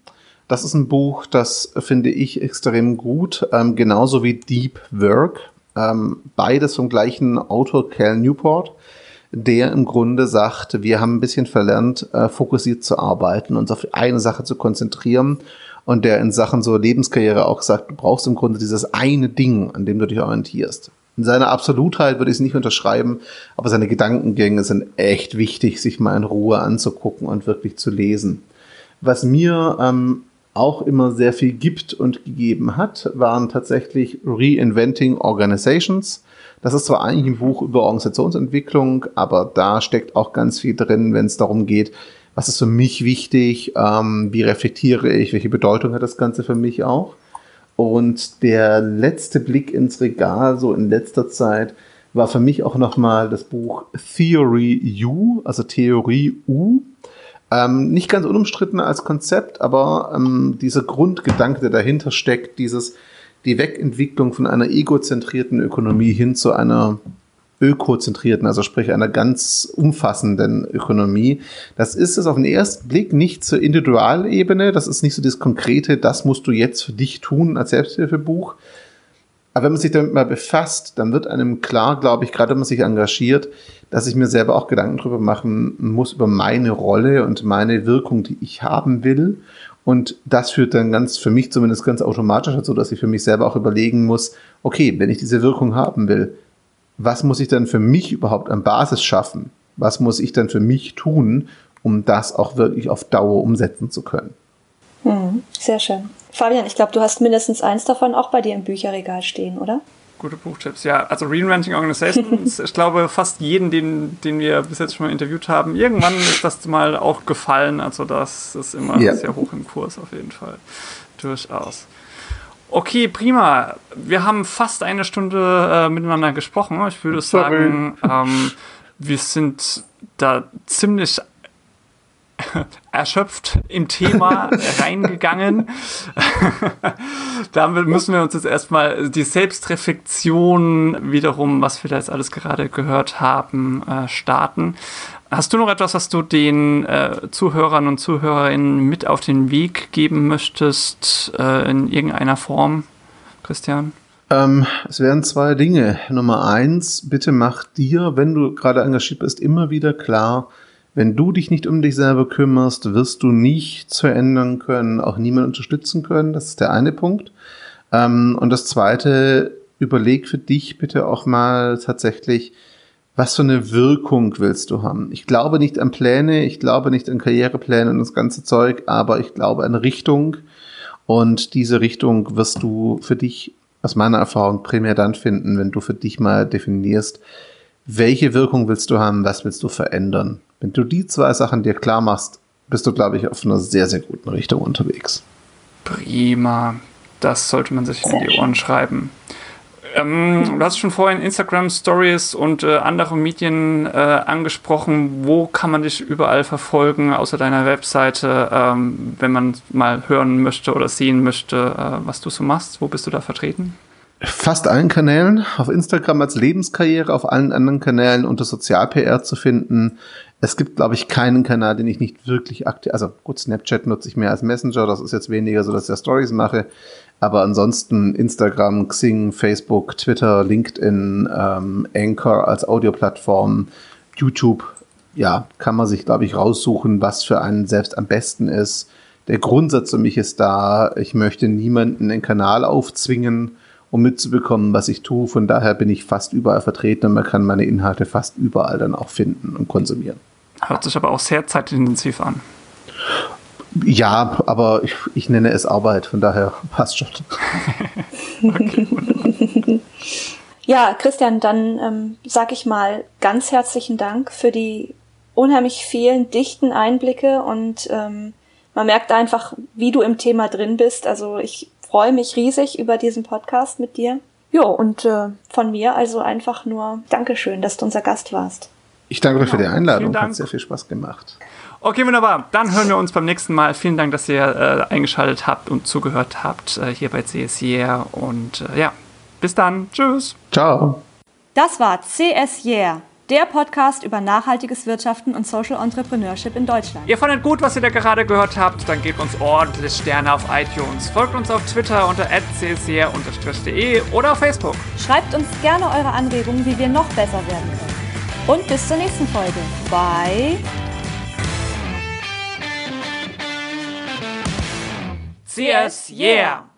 Das ist ein Buch, das finde ich extrem gut, ähm, genauso wie Deep Work ähm, beides vom gleichen Autor Cal Newport, der im Grunde sagt, wir haben ein bisschen verlernt, äh, fokussiert zu arbeiten, uns auf eine Sache zu konzentrieren und der in Sachen so Lebenskarriere auch sagt, du brauchst im Grunde dieses eine Ding, an dem du dich orientierst. In seiner Absolutheit würde ich es nicht unterschreiben, aber seine Gedankengänge sind echt wichtig, sich mal in Ruhe anzugucken und wirklich zu lesen. Was mir ähm, auch immer sehr viel gibt und gegeben hat, waren tatsächlich Reinventing Organizations. Das ist zwar eigentlich ein Buch über Organisationsentwicklung, aber da steckt auch ganz viel drin, wenn es darum geht, was ist für mich wichtig, ähm, wie reflektiere ich, welche Bedeutung hat das Ganze für mich auch. Und der letzte Blick ins Regal, so in letzter Zeit, war für mich auch nochmal das Buch Theory U, also Theorie U. Ähm, nicht ganz unumstritten als Konzept, aber ähm, dieser Grundgedanke, der dahinter steckt, dieses, die Wegentwicklung von einer egozentrierten Ökonomie hin zu einer ökozentrierten, also sprich einer ganz umfassenden Ökonomie. Das ist es auf den ersten Blick nicht zur Individualebene, das ist nicht so das Konkrete, das musst du jetzt für dich tun als Selbsthilfebuch. Aber wenn man sich damit mal befasst, dann wird einem klar, glaube ich, gerade wenn man sich engagiert, dass ich mir selber auch Gedanken darüber machen muss, über meine Rolle und meine Wirkung, die ich haben will. Und das führt dann ganz, für mich zumindest ganz automatisch dazu, dass ich für mich selber auch überlegen muss, okay, wenn ich diese Wirkung haben will, was muss ich dann für mich überhaupt an Basis schaffen? Was muss ich dann für mich tun, um das auch wirklich auf Dauer umsetzen zu können? Hm, sehr schön. Fabian, ich glaube, du hast mindestens eins davon auch bei dir im Bücherregal stehen, oder? Gute Buchtipps, ja. Also Reinventing Organizations, ich glaube, fast jeden, den, den wir bis jetzt schon mal interviewt haben, irgendwann ist das mal auch gefallen. Also das ist immer ja. sehr hoch im Kurs auf jeden Fall. Durchaus. Okay, prima. Wir haben fast eine Stunde äh, miteinander gesprochen. Ich würde sagen, ähm, wir sind da ziemlich erschöpft im Thema reingegangen. Damit müssen wir uns jetzt erstmal die Selbstreflexion wiederum, was wir da jetzt alles gerade gehört haben, äh, starten. Hast du noch etwas, was du den äh, Zuhörern und Zuhörerinnen mit auf den Weg geben möchtest, äh, in irgendeiner Form, Christian? Ähm, es wären zwei Dinge. Nummer eins, bitte mach dir, wenn du gerade engagiert bist, immer wieder klar, wenn du dich nicht um dich selber kümmerst, wirst du nichts verändern können, auch niemand unterstützen können. Das ist der eine Punkt. Ähm, und das zweite, überleg für dich bitte auch mal tatsächlich, was für eine Wirkung willst du haben? Ich glaube nicht an Pläne, ich glaube nicht an Karrierepläne und das ganze Zeug, aber ich glaube an Richtung. Und diese Richtung wirst du für dich aus meiner Erfahrung primär dann finden, wenn du für dich mal definierst, welche Wirkung willst du haben, was willst du verändern. Wenn du die zwei Sachen dir klar machst, bist du, glaube ich, auf einer sehr, sehr guten Richtung unterwegs. Prima. Das sollte man sich in die Ohren schreiben. Ähm, du hast schon vorhin Instagram Stories und äh, andere Medien äh, angesprochen. Wo kann man dich überall verfolgen, außer deiner Webseite, ähm, wenn man mal hören möchte oder sehen möchte, äh, was du so machst? Wo bist du da vertreten? Fast allen Kanälen. Auf Instagram als Lebenskarriere, auf allen anderen Kanälen unter Sozial-PR zu finden. Es gibt, glaube ich, keinen Kanal, den ich nicht wirklich aktiv, also gut, Snapchat nutze ich mehr als Messenger, das ist jetzt weniger so, dass ich da Stories mache. Aber ansonsten Instagram, Xing, Facebook, Twitter, LinkedIn, ähm, Anchor als Audioplattform, YouTube, ja, kann man sich, glaube ich, raussuchen, was für einen selbst am besten ist. Der Grundsatz für mich ist da, ich möchte niemanden den Kanal aufzwingen, um mitzubekommen, was ich tue. Von daher bin ich fast überall vertreten und man kann meine Inhalte fast überall dann auch finden und konsumieren. Hört sich aber auch sehr zeitintensiv an. Ja, aber ich, ich nenne es Arbeit, von daher passt schon. okay, ja, Christian, dann ähm, sag ich mal ganz herzlichen Dank für die unheimlich vielen dichten Einblicke und ähm, man merkt einfach, wie du im Thema drin bist. Also ich freue mich riesig über diesen Podcast mit dir. Ja, und äh, von mir also einfach nur Dankeschön, dass du unser Gast warst. Ich danke euch für die Einladung. Hat sehr viel Spaß gemacht. Okay, wunderbar. Dann hören wir uns beim nächsten Mal. Vielen Dank, dass ihr äh, eingeschaltet habt und zugehört habt äh, hier bei CS Yeah. Und äh, ja, bis dann. Tschüss. Ciao. Das war CS Yeah, der Podcast über nachhaltiges Wirtschaften und Social Entrepreneurship in Deutschland. Ihr fandet gut, was ihr da gerade gehört habt, dann gebt uns ordentlich Sterne auf iTunes. Folgt uns auf Twitter unter csr-de oder auf Facebook. Schreibt uns gerne eure Anregungen, wie wir noch besser werden können. Und bis zur nächsten Folge. Bye. CS Yeah!